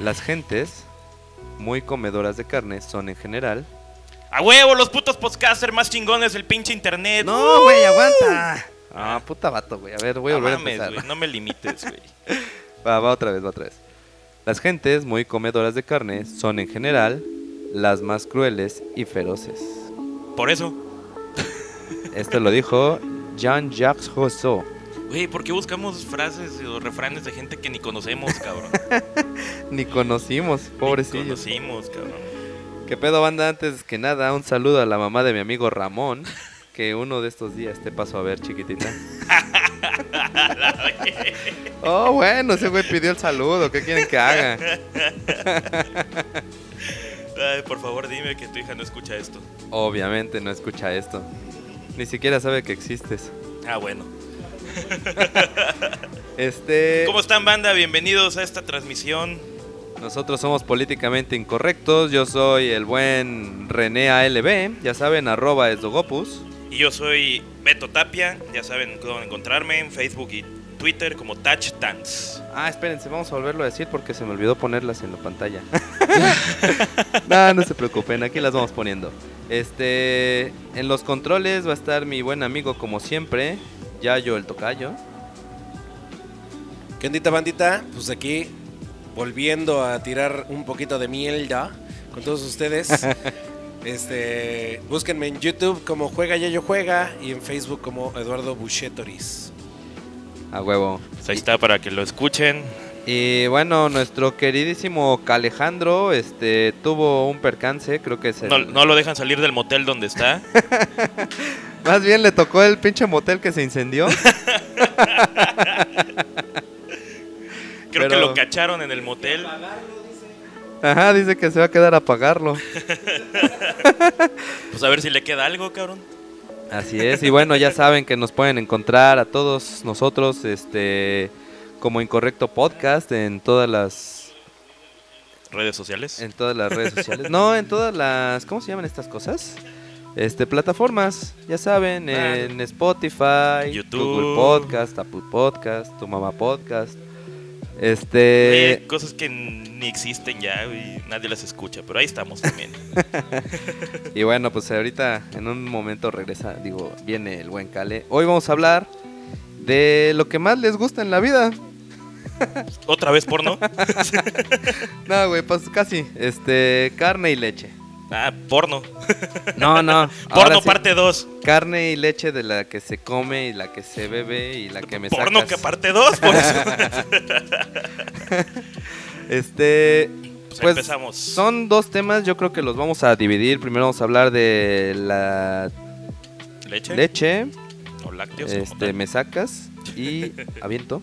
Las gentes muy comedoras de carne son en general. A huevo, los putos podcasters más chingones del pinche internet. No, güey, aguanta. Ah, puta vato, güey. A ver, voy a volver a empezar. güey, no me limites, güey. Va, va otra vez, va otra vez. Las gentes muy comedoras de carne son en general las más crueles y feroces. Por eso. Esto lo dijo Jean-Jacques Rousseau. Güey, ¿por qué buscamos frases o refranes de gente que ni conocemos, cabrón? Ni conocimos, Ni pobrecillos. conocimos, cabrón. ¿Qué pedo, banda? Antes que nada, un saludo a la mamá de mi amigo Ramón. Que uno de estos días te paso a ver, chiquitita. oh, bueno, ese güey pidió el saludo. ¿Qué quieren que haga? Ay, por favor, dime que tu hija no escucha esto. Obviamente no escucha esto. Ni siquiera sabe que existes. Ah, bueno. Este. ¿Cómo están, banda? Bienvenidos a esta transmisión. Nosotros somos políticamente incorrectos. Yo soy el buen René ALB. Ya saben, arroba esdogopus. Y yo soy Beto Tapia. Ya saben cómo encontrarme en Facebook y Twitter como Touch Dance. Ah, espérense, vamos a volverlo a decir porque se me olvidó ponerlas en la pantalla. no, no se preocupen, aquí las vamos poniendo. Este, en los controles va a estar mi buen amigo como siempre, Yayo el Tocayo. ¿Qué ondita, bandita? Pues aquí, volviendo a tirar un poquito de mierda con todos ustedes. este, búsquenme en YouTube como Juega Yayo Juega y en Facebook como Eduardo Buchetoris. A huevo. Pues ahí está para que lo escuchen. Y bueno, nuestro queridísimo Calejandro este, tuvo un percance, creo que es el- No, no lo dejan salir del motel donde está. Más bien le tocó el pinche motel que se incendió. Creo que lo cacharon en el motel. Ajá, dice que se va a quedar a pagarlo. Pues a ver si le queda algo, cabrón. Así es, y bueno, ya saben que nos pueden encontrar a todos nosotros este como Incorrecto Podcast en todas las Redes sociales. en todas las redes sociales. No, en todas las ¿cómo se llaman estas cosas? Este plataformas, ya saben, Ah. en Spotify, YouTube. Google Podcast, Apple Podcast, Tu Mamá Podcast. Este Oye, cosas que ni existen ya y nadie las escucha, pero ahí estamos también. y bueno, pues ahorita en un momento regresa, digo, viene el buen Cale. Hoy vamos a hablar de lo que más les gusta en la vida. Otra vez porno. No, güey, pues casi. Este, carne y leche. Ah, porno. No, no. Porno sí, parte 2. Carne y leche de la que se come y la que se bebe y la que me Porno sacas. que parte 2, por eso. Este, Pues, pues empezamos. son dos temas, yo creo que los vamos a dividir. Primero vamos a hablar de la leche, leche, o lácteos. este, me sacas y aviento.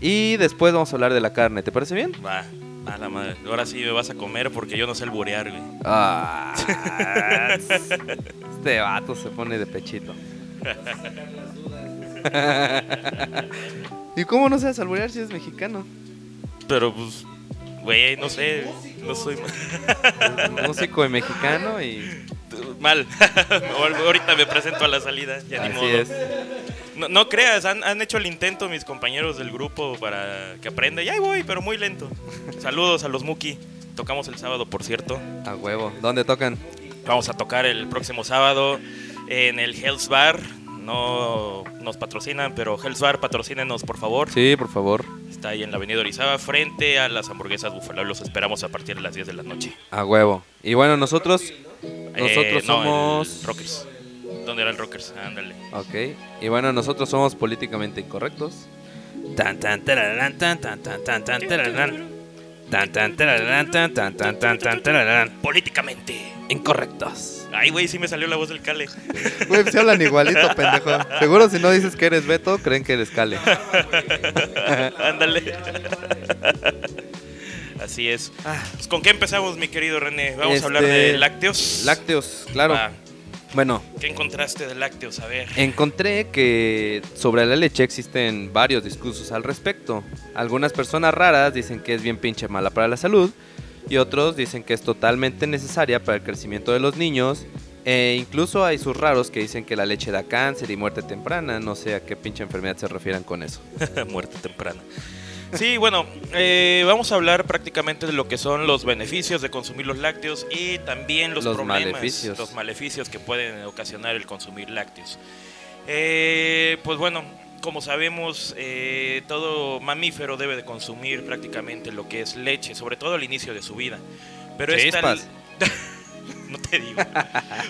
Y después vamos a hablar de la carne, ¿te parece bien? Va, a la madre. Ahora sí me vas a comer porque yo no sé alburear, güey. Ah, este vato se pone de pechito. ¿Y cómo no sabes alburear si es mexicano? Pero pues, güey, no sé. No soy Músico y mexicano y mal. Ahorita me presento a la salida, ya ni así modo. es. No, no creas, han, han hecho el intento mis compañeros del grupo para que aprenda. Y ahí voy, pero muy lento. Saludos a los Muki. Tocamos el sábado, por cierto. A huevo. ¿Dónde tocan? Vamos a tocar el próximo sábado en el Hells Bar. No nos patrocinan, pero Hells Bar, patrocínenos, por favor. Sí, por favor. Está ahí en la avenida Orizaba, frente a las hamburguesas Buffalo. Los esperamos a partir de las 10 de la noche. A huevo. Y bueno, nosotros Nosotros Eh, no, somos- Rockers. ¿Dónde era el Rockers? Ándale. Ok. Y bueno, nosotros somos políticamente incorrectos. Tan tan tararán, tan tan tan tan tan tararán. Tan tan tararán, tan tan tan tan tan tararán. Políticamente. Incorrectos. Ay, güey, sí me salió la voz del Cale. Güey, se hablan igualito, pendejo. Seguro si no dices que eres Beto, creen que eres Cale. Ándale. Así es. Pues, ¿Con qué empezamos, mi querido René? Vamos Este, a hablar de lácteos. Lácteos, claro. Va. Bueno, ¿Qué encontraste de lácteos? A ver. encontré que sobre la leche existen varios discursos al respecto. Algunas personas raras dicen que es bien pinche mala para la salud y otros dicen que es totalmente necesaria para el crecimiento de los niños. E incluso hay sus raros que dicen que la leche da cáncer y muerte temprana. No sé a qué pinche enfermedad se refieran con eso. Muerte temprana. Sí, bueno, eh, vamos a hablar prácticamente de lo que son los beneficios de consumir los lácteos y también los, Los problemas, maleficios. los maleficios que pueden ocasionar el consumir lácteos. Eh, pues bueno, como sabemos, eh, todo mamífero debe de consumir prácticamente lo que es leche, sobre todo al inicio de su vida. Pero esta, no te digo.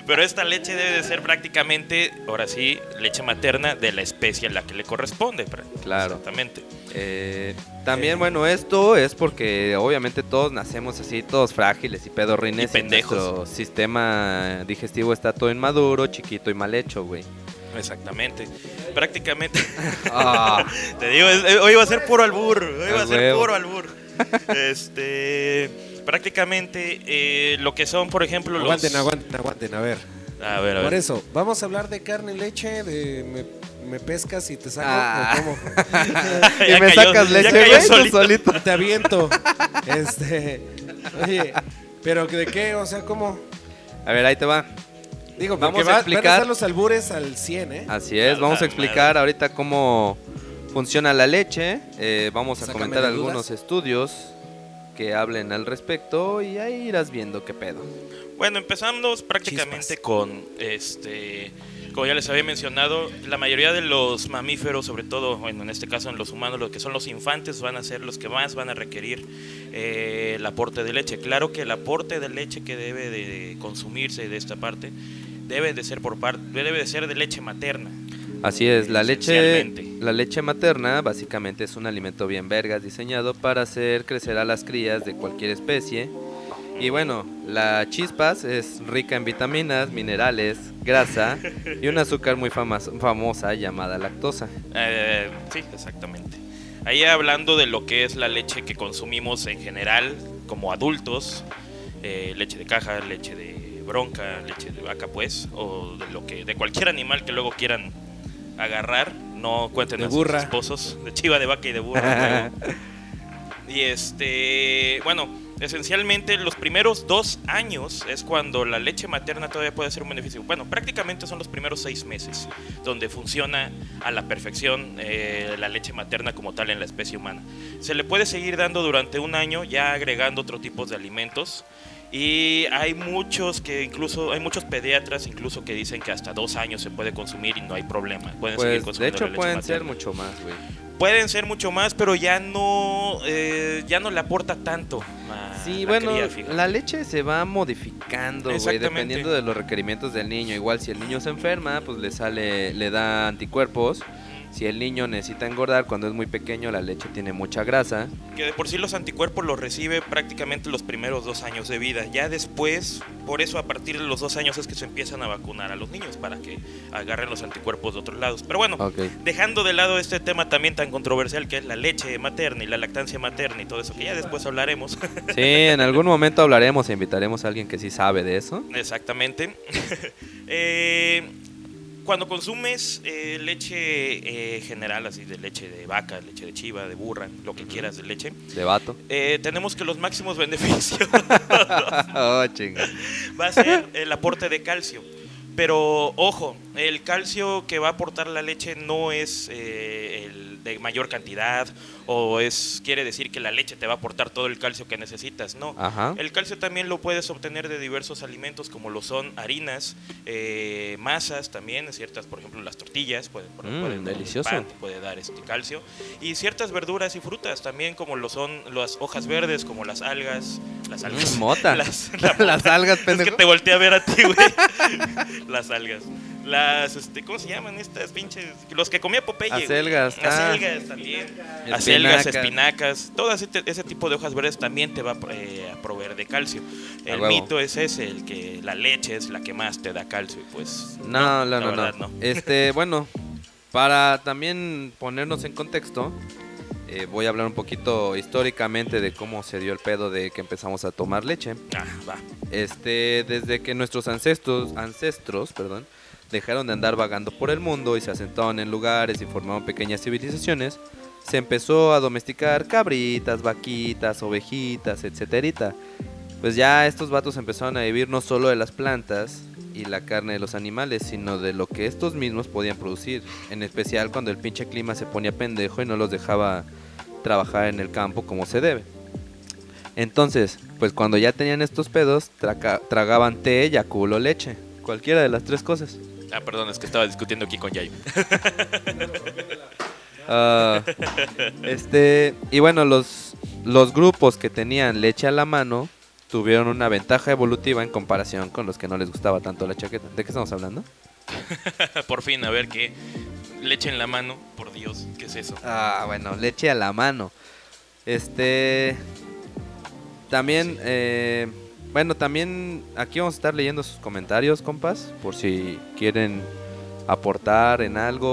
Pero esta leche debe de ser prácticamente, ahora sí, leche materna de la especie a la que le corresponde. Claro. Exactamente. Eh, también, bueno, esto es porque obviamente todos nacemos así, todos frágiles y pedorrines. Y pendejos. nuestro sistema digestivo está todo inmaduro, chiquito y mal hecho, güey. Exactamente. Prácticamente. Ah, Te digo, es- eh, hoy va a ser puro albur. Hoy va A ser puro albur. Este. Prácticamente eh, lo que son, por ejemplo, los. Aguanten, aguanten, aguanten, a ver. A ver, a Por eso, vamos a hablar de carne y leche, de me, me pescas y te saco, Ah. cómo. y me cayó- sacas ya leche, cayó güey, solito. solito. te aviento. Este, oye, pero ¿de qué? O sea, ¿cómo? A ver, ahí te va. Digo, Vamos a explicar- van a estar los albures al 100, ¿eh? Así es, vamos la a explicar ahorita cómo funciona la leche. eh, vamos a comentar algunos estudios que hablen al respecto y ahí irás viendo qué pedo. Bueno, empezamos prácticamente Chispas. con este. Como ya les había mencionado, la mayoría de los mamíferos, sobre todo, bueno, en este caso en los humanos, lo que son los infantes, van a ser los que más van a requerir eh, el aporte de leche. Claro que el aporte de leche que debe de consumirse de esta parte debe de ser por parte, debe de ser de leche materna. Así es, la leche, la leche materna básicamente es un alimento bien vergas diseñado para hacer crecer a las crías de cualquier especie. Y bueno, la chispas es rica en vitaminas, minerales, grasa y un azúcar muy famas- famosa llamada lactosa. Eh, sí, exactamente. Ahí hablando de lo que es la leche que consumimos en general como adultos, eh, leche de caja, leche de bronca, leche de vaca, pues, o de lo que de cualquier animal que luego quieran agarrar, no cuenten De a sus esposos, de chiva, de vaca y de burra. y este, bueno, esencialmente los primeros dos años es cuando la leche materna todavía puede ser un beneficio. Bueno, prácticamente son los primeros seis meses donde funciona a la perfección eh, la leche materna como tal en la especie humana. Se le puede seguir dando durante un año ya agregando otro tipo de alimentos. Y hay muchos que incluso, hay muchos pediatras incluso que dicen que hasta dos años se puede consumir y no hay problema. Pueden seguir Pues de consumiendo la hecho pueden ser mucho más, güey. Pueden ser mucho más, pero ya no, eh, ya no le aporta tanto a Sí, la bueno, cría, la leche se va modificando, güey, dependiendo de los requerimientos del niño. Igual si el niño se enferma, pues le sale, le da anticuerpos. Si el niño necesita engordar cuando es muy pequeño, la leche tiene mucha grasa. Que de por sí los anticuerpos los recibe prácticamente los primeros dos años de vida. Ya después, por eso a partir de los dos años es que se empiezan a vacunar a los niños para que agarren los anticuerpos de otros lados. Pero bueno, dejando de lado este tema también tan controversial que es la leche materna y la lactancia materna y todo eso, que ya después hablaremos. Sí, en algún momento hablaremos e invitaremos a alguien que sí sabe de eso. Exactamente. Eh, cuando consumes eh, leche eh, general, así de leche de vaca, leche de chiva, de burra, lo que quieras de leche, De vato. eh, tenemos que los máximos beneficios oh, va a ser el aporte de calcio. Pero ojo, el calcio que va a aportar la leche no es eh, el de mayor cantidad o es quiere decir que la leche te va a aportar todo el calcio que necesitas, no. Ajá. El calcio también lo puedes obtener de diversos alimentos como lo son harinas, eh, masas también, ciertas, por ejemplo, las tortillas, pueden, Mm, pueden- el delicioso. pan te puede dar este calcio y ciertas verduras y frutas también como lo son las hojas verdes, como las algas, las algas, Mm, mota. las, la Las algas, es pendejo. que te volteé a ver a ti, güey. Las algas. Las, este, ¿cómo se llaman estas pinches? Los que comía Popeye. güey. Acelgas, ah. Acelgas también. Acelgas, Espinacas. espinacas. Todo ese, ese tipo de hojas verdes también te va eh, a proveer de calcio. El mito es ese, el que la leche es la que más te da calcio. Y pues. No, no, la no, verdad, no. no. Este, bueno, para también ponernos en contexto, eh, voy a hablar un poquito históricamente de cómo se dio el pedo de que empezamos a tomar leche. Ah, va. Este, desde que nuestros ancestros, ancestros, perdón, dejaron de andar vagando por el mundo y se asentaron en lugares y formaron pequeñas civilizaciones, se empezó a domesticar cabritas, vaquitas, ovejitas, etcétera. Pues ya estos vatos empezaron a vivir no solo de las plantas y la carne de los animales, sino de lo que estos mismos podían producir. En especial cuando el pinche clima se ponía pendejo y no los dejaba trabajar en el campo como se debe. Entonces, pues cuando ya tenían estos pedos, tragaban té, yaculo, leche. Cualquiera de las tres cosas. Ah, perdón, es que estaba discutiendo aquí con Yayo. Ah, este, y bueno, los, los grupos que tenían leche a la mano tuvieron una ventaja evolutiva en comparación con los que no les gustaba tanto la chaqueta. ¿De qué estamos hablando? Por fin, a ver qué. Leche en la mano, por Dios, ¿qué es eso? Ah, bueno, leche a la mano. Este. También, eh, bueno, también aquí vamos a estar leyendo sus comentarios, compas, por si quieren aportar en algo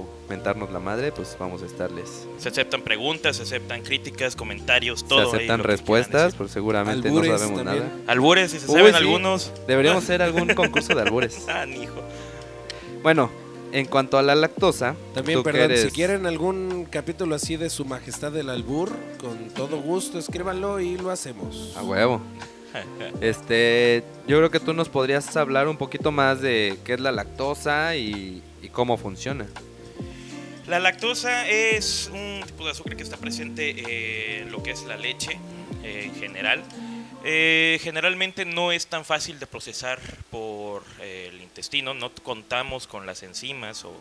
o mentarnos la madre, pues vamos a estarles. Se aceptan preguntas, se aceptan críticas, comentarios, Se todo. ahí, aceptan respuestas, decir. pues seguramente Albures no sabemos también. nada. Albures, si se Uy, saben sí. algunos. Deberíamos hacer algún concurso de albures. Ah, hijo. Bueno, en cuanto a la lactosa, También, perdón, si quieren algún capítulo así de Su Majestad del Albur, con todo gusto, escríbanlo y lo hacemos. A huevo. Este, yo creo que tú nos podrías hablar un poquito más de qué es la lactosa y, cómo funciona. La lactosa es un tipo de azúcar que está presente en lo que es la leche en general. Eh, generalmente no es tan fácil de procesar por eh, el intestino, no contamos con las enzimas o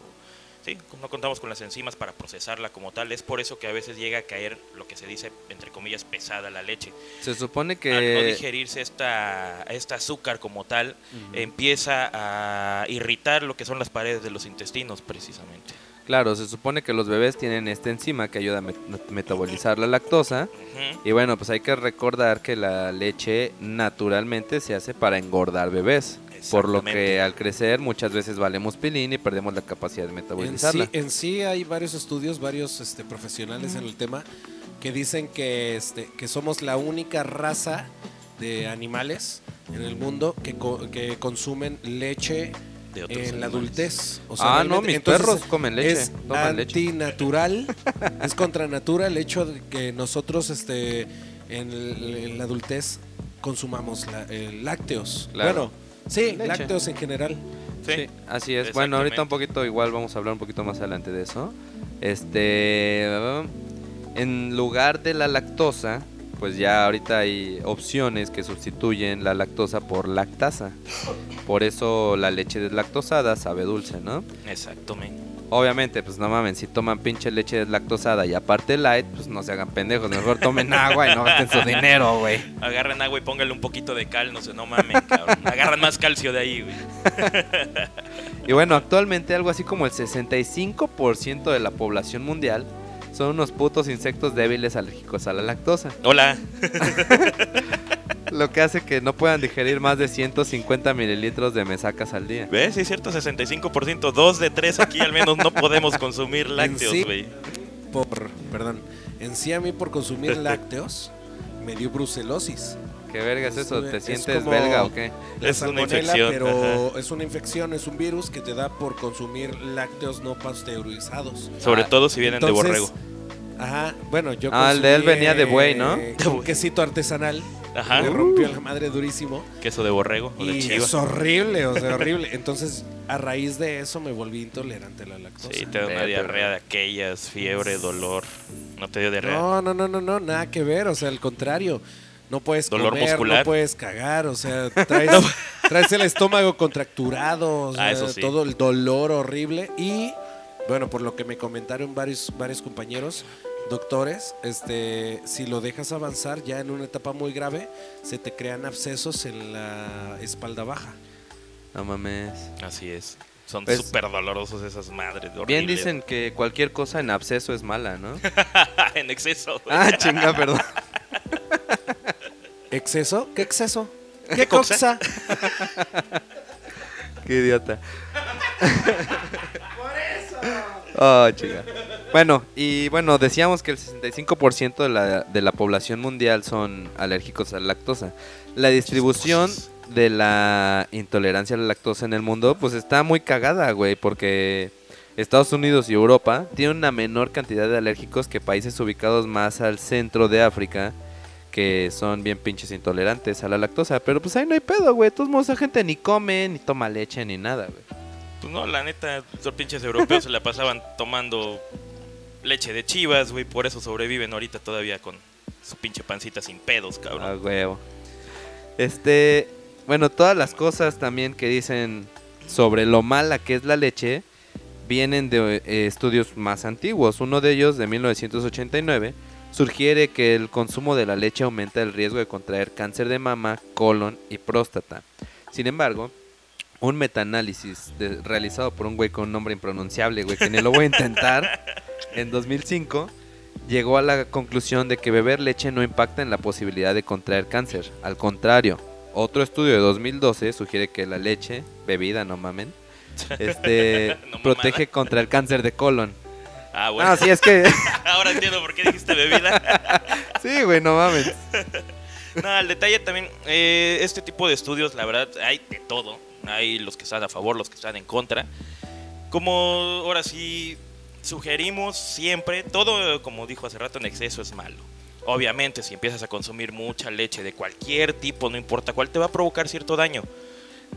sí, no contamos con las enzimas para procesarla como tal. Es por eso que a veces llega a caer lo que se dice entre comillas pesada la leche. Se supone Al no que digerirse esta, este azúcar como tal, empieza a irritar lo que son las paredes de los intestinos precisamente. Claro, se supone que los bebés tienen esta enzima que ayuda a met- metabolizar la lactosa. Y bueno, pues hay que recordar que la leche naturalmente se hace para engordar bebés. Por lo que al crecer muchas veces valemos pilín y perdemos la capacidad de En metabolizarla. sí, en sí hay varios estudios, varios este, profesionales en el tema que dicen que, este, que somos la única raza de animales en el mundo que, co- que consumen leche De otros en la adultez. O ah, no, mis entonces, perros comen leche. Es toman leche. antinatural, es contra natura el hecho de que nosotros este, en, el- en la adultez consumamos la- eh, lácteos. Claro. Bueno, sí, Leche. lácteos en general. Sí. Sí, así es. Bueno, ahorita un Exactamente. poquito igual vamos a hablar un poquito más adelante de eso. Este, en lugar de la lactosa, pues ya ahorita hay opciones que sustituyen la lactosa por lactasa. Por eso la leche deslactosada sabe dulce, ¿no? Exacto, men. Obviamente, pues no mamen, si toman pinche leche deslactosada y aparte light, pues no se hagan pendejos, mejor tomen agua y no gasten su dinero, güey. Agarran agua y póngale un poquito de cal, no sé, no mames, cabrón. Agarran más calcio de ahí, güey. Y bueno, actualmente algo así como el 65% de la población mundial son unos putos insectos débiles alérgicos a la lactosa. Hola. Lo que hace que no puedan digerir más de 150 mililitros de mesacas al día. ¿Ves? Sí, es cierto, 65%. Dos de tres aquí al menos no podemos consumir lácteos, sí. güey. Por, perdón, en sí a mí por consumir lácteos me dio brucelosis. ¿Qué verga es eso? ¿Te Es sientes belga o qué? La Es una salmonela, infección, pero es una infección, es un virus que te da por consumir lácteos no pasteurizados. Sobre Ah, todo si vienen de borrego. Ajá, bueno, yo Ah, el de él venía de buey, ¿no? eh, Un quesito artesanal. Ajá. Me rompió la madre durísimo. Queso de borrego o de Y chiva. es horrible, o sea, horrible. Entonces, a raíz de eso me volví intolerante a la lactosa. Sí, te da una diarrea de aquellas, fiebre, dolor. ¿No te dio diarrea? No, no, no, no, no, nada que ver, o sea, al contrario. No puedes Dolor comer, muscular. no puedes cagar, o sea, traes, traes el estómago contracturado, o sea, Ah, eso sí. todo el dolor horrible y bueno, por lo que me comentaron varios varios compañeros doctores, este, si lo dejas avanzar ya en una etapa muy grave, se te crean abscesos en la espalda baja. No mames. Así es. Son Pues- súper dolorosos esas madres. Bien horribles. dicen que cualquier cosa en absceso es mala, ¿no? en exceso. güey. Ah, chinga, perdón. ¿Exceso? ¿Qué exceso? ¿Qué coxa? coxa? Qué idiota. Oh, chica. Bueno, y bueno, decíamos que el 65% de la, de la población mundial son alérgicos a la lactosa. La distribución de la intolerancia a la lactosa en el mundo, pues está muy cagada, güey, porque Estados Unidos y Europa tienen una menor cantidad de alérgicos que países ubicados más al centro de África, que son bien pinches intolerantes a la lactosa. Pero pues ahí no hay pedo, güey. De todos modos, esa gente ni come, ni toma leche, ni nada, güey. Pues no, la neta, los pinches europeos se la pasaban tomando leche de chivas, güey, por eso sobreviven ahorita todavía con su pinche pancita sin pedos, cabrón. Ah, huevo. Este, bueno, todas las cosas también que dicen sobre lo mala que es la leche vienen de eh, estudios más antiguos. Uno de ellos, de 1989, sugiere que el consumo de la leche aumenta el riesgo de contraer cáncer de mama, colon y próstata. Sin embargo, un metaanálisis de- realizado por un güey con un nombre impronunciable, güey, que ni lo voy a intentar, en 2005, llegó a la conclusión de que beber leche no impacta en la posibilidad de contraer cáncer. Al contrario, otro estudio de 2012 sugiere que la leche, bebida, no mamen, este, No protege contra el cáncer de colon. Ah, bueno. No, sí, es que... Ahora entiendo por qué dijiste bebida. sí, güey, no mames. No, el detalle también, eh, este tipo de estudios, la verdad, hay de todo. Hay los que están a favor, los que están en contra. Como ahora sí sugerimos siempre, todo, como dijo hace rato, en exceso es malo. Obviamente, si empiezas a consumir mucha leche de cualquier tipo, no importa cuál, te va a provocar cierto daño.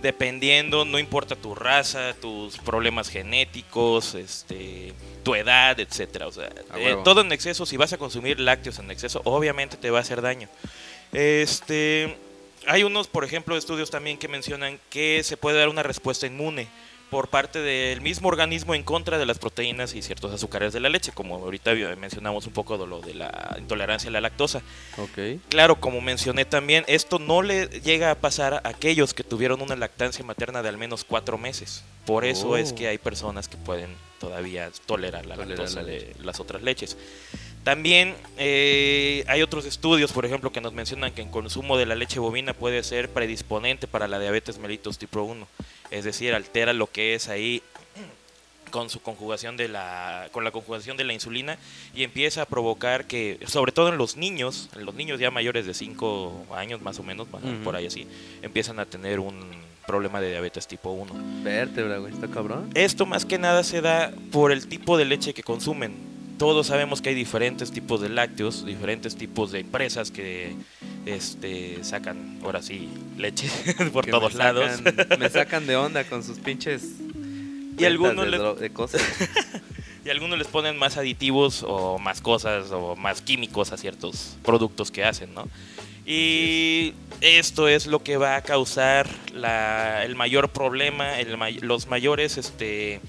Dependiendo, no importa tu raza, tus problemas genéticos, este, tu edad, etcétera. O sea, eh, todo en exceso, si vas a consumir lácteos en exceso, obviamente te va a hacer daño. Este, hay unos, por ejemplo, estudios también que mencionan que se puede dar una respuesta inmune por parte del mismo organismo en contra de las proteínas y ciertos azúcares de la leche, como ahorita mencionamos un poco de lo de la intolerancia a la lactosa. Ok. Claro, como mencioné también, esto no le llega a pasar a aquellos que tuvieron una lactancia materna de al menos cuatro meses. Por eso Oh. es que hay personas que pueden todavía tolerar la Tolerar lactosa la de las otras leches. También eh, hay otros estudios, por ejemplo, que nos mencionan que el consumo de la leche bovina puede ser predisponente para la diabetes mellitus tipo 1. Es decir, altera lo que es ahí con su conjugación de la con la conjugación de la insulina y empieza a provocar que sobre todo en los niños en los niños ya mayores de 5 años más o menos por ahí así empiezan a tener un problema de diabetes tipo 1 Vértebra, güey, está cabrón. esto más que nada se da por el tipo de leche que consumen todos sabemos que hay diferentes tipos de lácteos diferentes tipos de empresas que este sacan ahora sí leche por Que todos me lados sacan- me sacan de onda con sus pinches. Y algunos de, le- de cosas. Y algunos les ponen más aditivos o más cosas o más químicos a ciertos productos que hacen, ¿no? Y esto es lo que va a causar la- el mayor problema, el los mayores, este,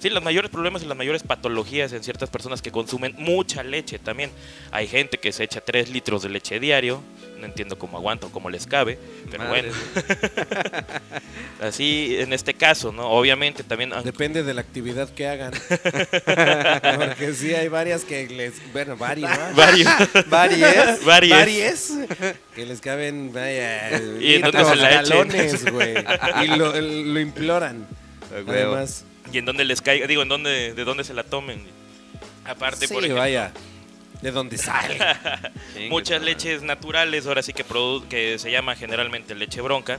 sí, los mayores problemas y las mayores patologías en ciertas personas que consumen mucha leche también. Hay gente que se echa 3 litros de leche diario, no entiendo cómo aguanta o cómo les cabe, pero Madre, bueno, así en este caso, ¿no? Obviamente también... Depende de la actividad que hagan. Porque sí hay varias que les. Bueno, varias. ¿no? Varios. Varias. Varias. Varias que les caben, vaya, ¿Y en dónde litros, se la echen? galones, güey. Y lo, lo imploran. Además, y en dónde les caiga, digo, en dónde, de dónde se la tomen. Aparte, sí, por ejemplo, vaya. De donde sale. Muchas leches naturales, ahora sí que, produ- que se llama generalmente leche bronca,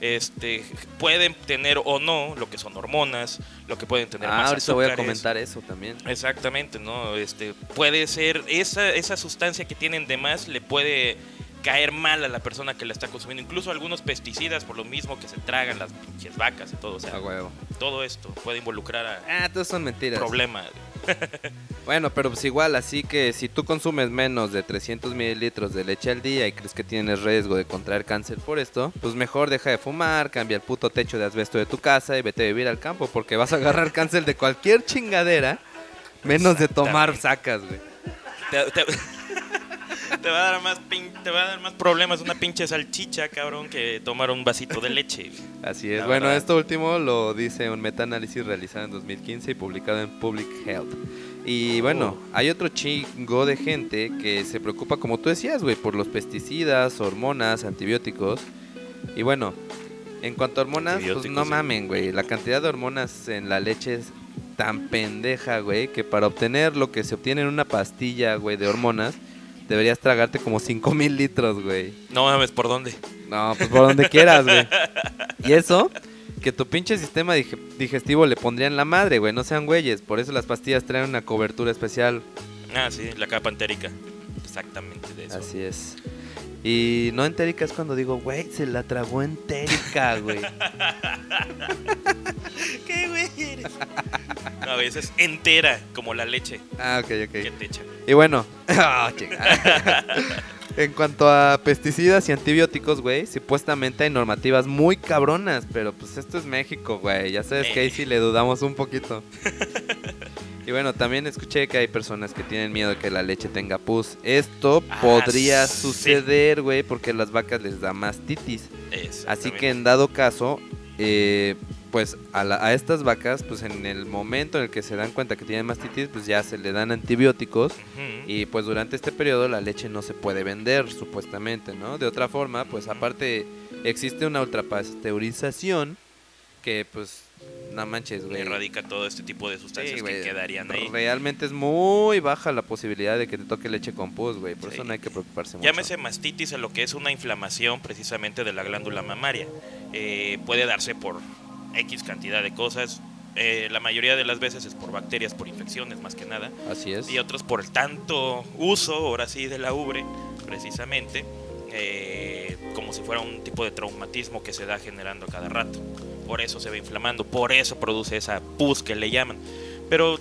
este, pueden tener o no lo que son hormonas, lo que pueden tener Ah, más ahorita voy a azúcares. comentar eso también. Exactamente, ¿no? Este, puede ser, esa, esa sustancia que tienen de más le puede caer mal a la persona que la está consumiendo. Incluso algunos pesticidas, por lo mismo que se tragan las pinches vacas y todo. O sea, huevo. todo esto puede involucrar a Ah, todos son mentiras. problemas. Bueno, pero pues igual, así que si tú consumes menos de 300 mililitros de leche al día y crees que tienes riesgo de contraer cáncer por esto, pues mejor deja de fumar, cambia el puto techo de asbesto de tu casa y vete a vivir al campo porque vas a agarrar cáncer de cualquier chingadera, menos de tomar sacas, güey. Te, va a dar más pin- te va a dar más problemas una pinche salchicha, cabrón, que tomar un vasito de leche. Así es. La bueno, verdad. esto último lo dice un metaanálisis realizado en 2015 y publicado en Public Health. Y bueno, Oh. hay otro chingo de gente que se preocupa, como tú decías, güey, por los pesticidas, hormonas, antibióticos. Y bueno, en cuanto a hormonas, pues no mamen, güey. La cantidad de hormonas en la leche es tan pendeja, güey, que para obtener lo que se obtiene en una pastilla, güey, de hormonas, deberías tragarte como 5000 litros, güey. No mames, ¿por dónde? No, pues por donde quieras, güey. Y eso, que tu pinche sistema dige- digestivo le pondría en la madre, güey. No sean güeyes. Por eso las pastillas traen una cobertura especial. Ah, sí, la capa entérica. Exactamente de eso. Así es. Y no entérica es cuando digo, güey, se la tragó entérica, güey. ¿Qué güey eres? a veces entera, como la leche Ah, ok, que ok. te echan. Y bueno, ah, en cuanto a pesticidas y antibióticos, güey, supuestamente hay normativas muy cabronas, pero pues esto es México, güey. Ya sabes que ahí sí le dudamos un poquito. Y bueno, también escuché que hay personas que tienen miedo de que la leche tenga pus. Esto Ah, podría sí. suceder, güey, porque a las vacas les da mastitis. Así que en dado caso, eh, pues a, la- a estas vacas, pues en el momento en el que se dan cuenta que tienen mastitis, pues ya se le dan antibióticos y pues durante este periodo la leche no se puede vender, supuestamente, ¿no? De otra forma, pues aparte existe una ultrapasteurización que pues no manches, güey. erradica todo este tipo de sustancias Sí, que quedarían ahí. Realmente es muy baja la posibilidad de que te toque leche con pus, güey. Por Sí. eso no hay que preocuparse mucho. Llámese mastitis a lo que es una inflamación precisamente de la glándula mamaria. Eh, puede darse por X cantidad de cosas. Eh, la mayoría de las veces es por bacterias, por infecciones más que nada. Así es. Y otros por el tanto uso, ahora sí, de la ubre, precisamente. eh, como si fuera un tipo de traumatismo que se da generando a cada rato. Por eso se va inflamando, por eso produce esa pus que le llaman. Pero,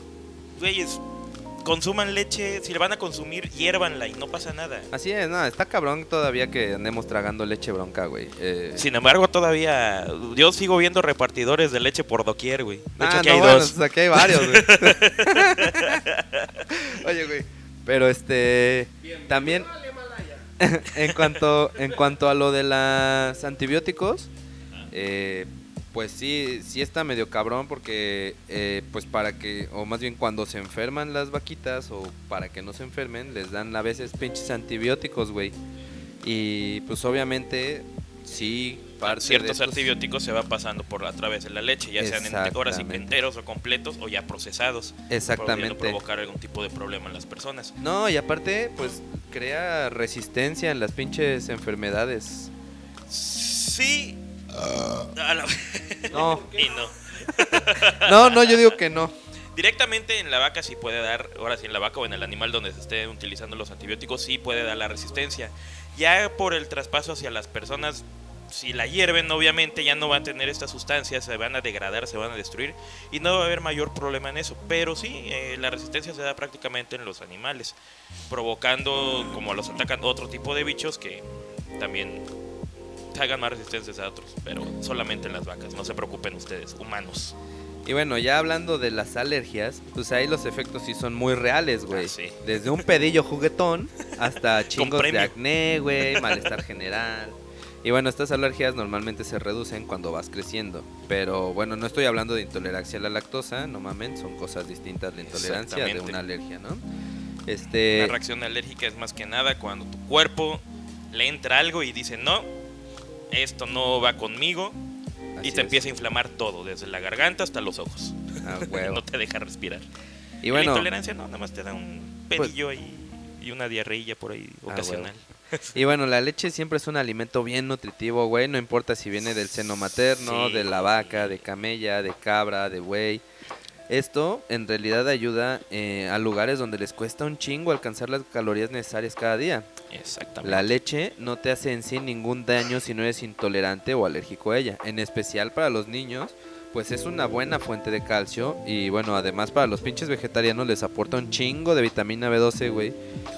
güeyes, consuman leche, si la van a consumir, hiérvanla y no pasa nada. Así es, no, está cabrón todavía que andemos tragando leche bronca, güey. Eh, Sin embargo, todavía yo sigo viendo repartidores de leche por doquier, güey. De hecho, ah, aquí no, hay bueno, dos. aquí hay varios, güey. Oye, güey. Pero este. También. en cuanto en cuanto a lo de los antibióticos, eh, pues sí, sí está medio cabrón porque, eh, pues para que, o más bien cuando se enferman las vaquitas o para que no se enfermen, les dan a veces pinches antibióticos, güey. Y pues obviamente, sí, parte de Ciertos estos- antibióticos se va pasando por a través de la leche, ya sean Exactamente. enteros o completos o ya procesados. Exactamente. provocar algún tipo de problema en las personas. No, y aparte, pues crea resistencia en las pinches enfermedades. Sí. A la- No, y no. no, no, yo digo que no. Directamente en la vaca sí puede dar, ahora sí en la vaca o en el animal donde se estén utilizando los antibióticos sí puede dar la resistencia. Ya por el traspaso hacia las personas, si la hierven obviamente ya no va a tener estas sustancias, se van a degradar, se van a destruir y no va a haber mayor problema en eso. Pero sí, eh, la resistencia se da prácticamente en los animales, provocando como los atacan otro tipo de bichos que también hagan más resistencias a otros, pero solamente en las vacas, no se preocupen ustedes, humanos. Y bueno, ya hablando de las alergias, pues ahí los efectos sí son muy reales, güey. Ah, sí. Desde un pedillo juguetón hasta chingos de acné, güey, malestar general. Y bueno, estas alergias normalmente se reducen cuando vas creciendo. Pero bueno, no estoy hablando de intolerancia a la lactosa, no mamen, son cosas distintas la intolerancia de una alergia, ¿no? Una Este, reacción alérgica es más que nada cuando tu cuerpo le entra algo y dice, no, esto no va conmigo. así y te es. empieza a inflamar todo, desde la garganta hasta los ojos. Ah, huevo. no te deja respirar. Y la bueno, pues intolerancia no, nada más te da un pedillo ahí y una diarreilla por ahí Ah, ocasional. Y bueno, la leche siempre es un alimento bien nutritivo, güey. No importa si viene del seno materno, Sí. de la vaca, de camella, de cabra, de buey. Esto en realidad ayuda eh, a lugares donde les cuesta un chingo alcanzar las calorías necesarias cada día. Exactamente. La leche no te hace en sí ningún daño si no eres intolerante o alérgico a ella. En especial para los niños, pues es una buena fuente de calcio. Y bueno, además para los pinches vegetarianos les aporta un chingo de vitamina B12, güey.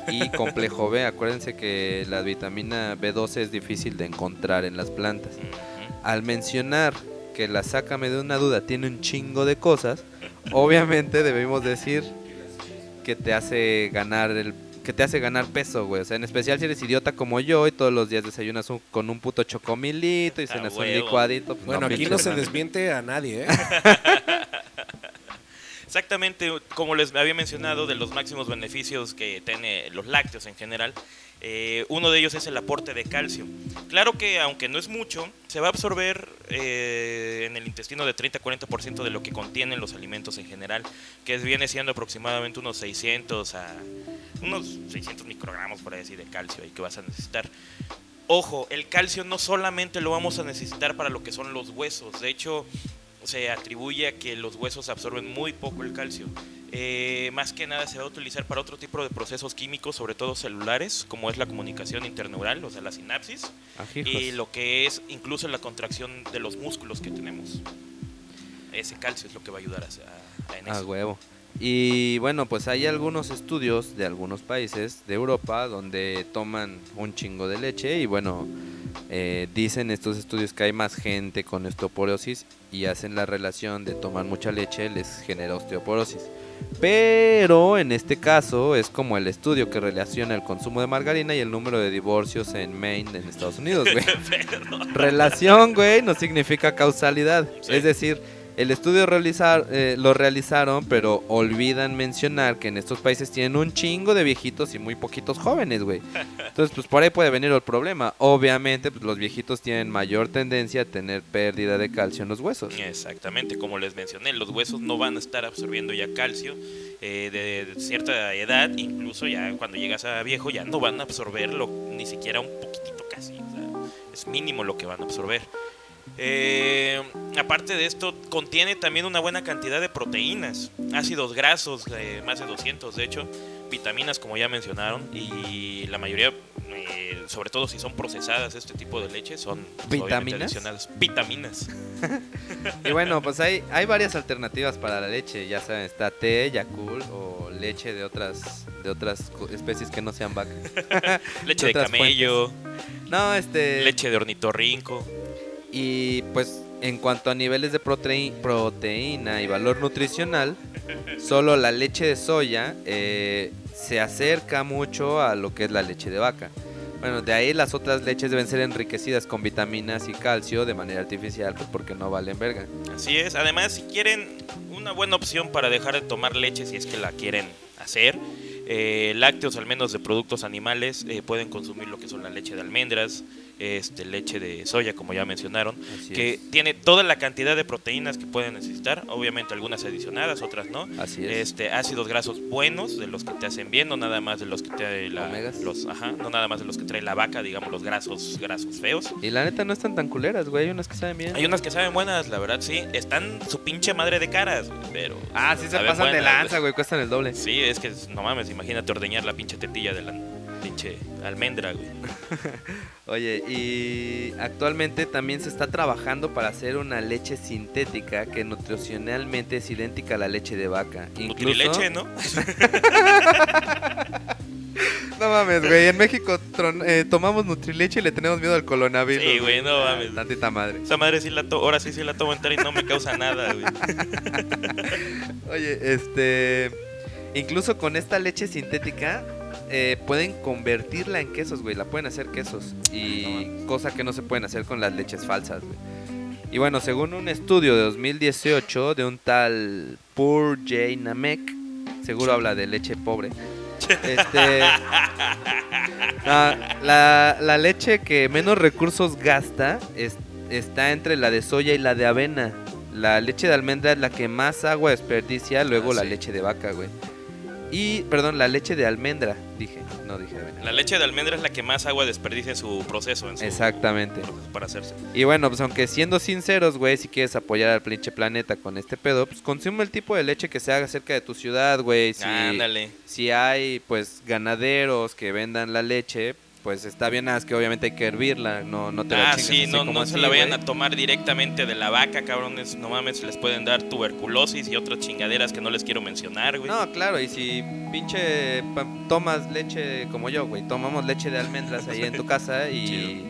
Y complejo B. Acuérdense que la vitamina B12 es difícil de encontrar en las plantas. Al mencionar que la sácame de una duda tiene un chingo de cosas, obviamente debemos decir que te hace ganar el que te hace ganar peso, güey. O sea, en especial si eres idiota como yo y todos los días desayunas un- con un puto chocomilito y Ah, cenas un licuadito. pues, Bueno, aquí no se desmiente a nadie, ¿eh? Exactamente, como les había mencionado, de los máximos beneficios que tiene los lácteos en general, eh, uno de ellos es el aporte de calcio. Claro que aunque no es mucho, se va a absorber eh, en el intestino de 30-40% de lo que contienen los alimentos en general, que viene siendo aproximadamente unos 600 a unos 600 microgramos por así de calcio ahí que vas a necesitar. Ojo, el calcio no solamente lo vamos a necesitar para lo que son los huesos, de hecho se atribuye a que los huesos absorben muy poco el calcio. Eh, más que nada se va a utilizar para otro tipo de procesos químicos, sobre todo celulares, como es la comunicación interneural, o sea, la sinapsis, Ajijos. y lo que es incluso la contracción de los músculos que tenemos. Ese calcio es lo que va a ayudar a, en A eso. huevo. Y bueno, pues hay algunos estudios de algunos países de Europa donde toman un chingo de leche y bueno, eh, dicen estos estudios que hay más gente con osteoporosis y hacen la relación de tomar mucha leche les genera osteoporosis. Pero en este caso es como el estudio que relaciona el consumo de margarina y el número de divorcios en Maine, en Estados Unidos, güey. Relación, güey, no significa causalidad. Sí. Es decir, el estudio realizar, eh, lo realizaron, pero olvidan mencionar que en estos países tienen un chingo de viejitos y muy poquitos jóvenes, güey. Entonces, pues por ahí puede venir el problema. Obviamente, pues los viejitos tienen mayor tendencia a tener pérdida de calcio en los huesos. Exactamente, como les mencioné, los huesos no van a estar absorbiendo ya calcio eh, de, de cierta edad, incluso ya cuando llegas a viejo ya no van a absorberlo ni siquiera un poquitito casi, o sea, es mínimo lo que van a absorber. Eh, aparte de esto, contiene también una buena cantidad de proteínas, ácidos grasos, eh, más de 200 de hecho, vitaminas como ya mencionaron, y la mayoría, eh, sobre todo si son procesadas este tipo de leche, son ¿Vitaminas? Vitaminas. Y bueno, pues hay, hay varias alternativas para la leche. Ya saben, está té, Yakult o leche de otras de otras especies que no sean vaca. Leche de camello, No, este... leche de ornitorrinco. Y pues en cuanto a niveles de proteí- proteína y valor nutricional, solo la leche de soya eh, se acerca mucho a lo que es la leche de vaca. Bueno, de ahí las otras leches deben ser enriquecidas con vitaminas y calcio de manera artificial, pues porque no valen verga. Así es. Además, si quieren una buena opción para dejar de tomar leche, si es que la quieren hacer, eh, lácteos, al menos de productos animales, eh, pueden consumir lo que son la leche de almendras, este, leche de soya, como ya mencionaron, Así que es. tiene toda la cantidad de proteínas que pueden necesitar, obviamente algunas adicionadas, otras no. Así es. Este, ácidos grasos buenos, de los que te hacen bien, no nada más de los que trae la, Omegas. los, ajá, no nada más de los que trae la vaca, digamos los grasos, grasos feos. Y la neta no están tan culeras, güey. Hay unas que saben bien. Hay unas que saben buenas, la verdad, sí. Están su pinche madre de caras, güey, pero. Ah, sí se pasan de lanza, güey. Cuestan el doble. Sí, es que no mames, imagínate ordeñar la pinche tetilla de la pinche almendra, güey. Oye, y actualmente también se está trabajando para hacer una leche sintética que nutricionalmente es idéntica a la leche de vaca. Incluso... Nutrileche, ¿no? No mames, güey. En México tron- eh, tomamos Nutrileche y le tenemos miedo al coronavirus. Sí, güey, no Ah, mames. Tantita madre. Esa madre sí la to ahora sí sí la tomo entera y no me causa nada, güey. Oye, este. Incluso con esta leche sintética eh, pueden convertirla en quesos, güey. La pueden hacer quesos. Y cosa que no se pueden hacer con las leches falsas, güey. Y bueno, según un estudio de 2018 de un tal Pur J. Namek, seguro habla de leche pobre. Este, ah, la, la leche que menos recursos gasta es- está entre la de soya y la de avena. La leche de almendra es la que más agua desperdicia, luego Ah, la sí. leche de vaca, güey. Y, perdón, la leche de almendra, dije, no dije avena. La leche de almendra es la que más agua desperdicia en su proceso, en su Exactamente. proceso para hacerse. Y bueno, pues aunque siendo sinceros, güey, si quieres apoyar al pinche planeta con este pedo, pues consume el tipo de leche que se haga cerca de tu ciudad, güey. Si, Ándale. si hay, pues, ganaderos que vendan la leche, pues está bien, nada que obviamente hay que hervirla, no, no te la Ah, chingues sí, así no, como no se la vayan a tomar directamente de la vaca, cabrones. No mames, les pueden dar tuberculosis y otras chingaderas que no les quiero mencionar, güey. No, claro, y si pinche tomas leche como yo, güey, tomamos leche de almendras ahí en tu casa y,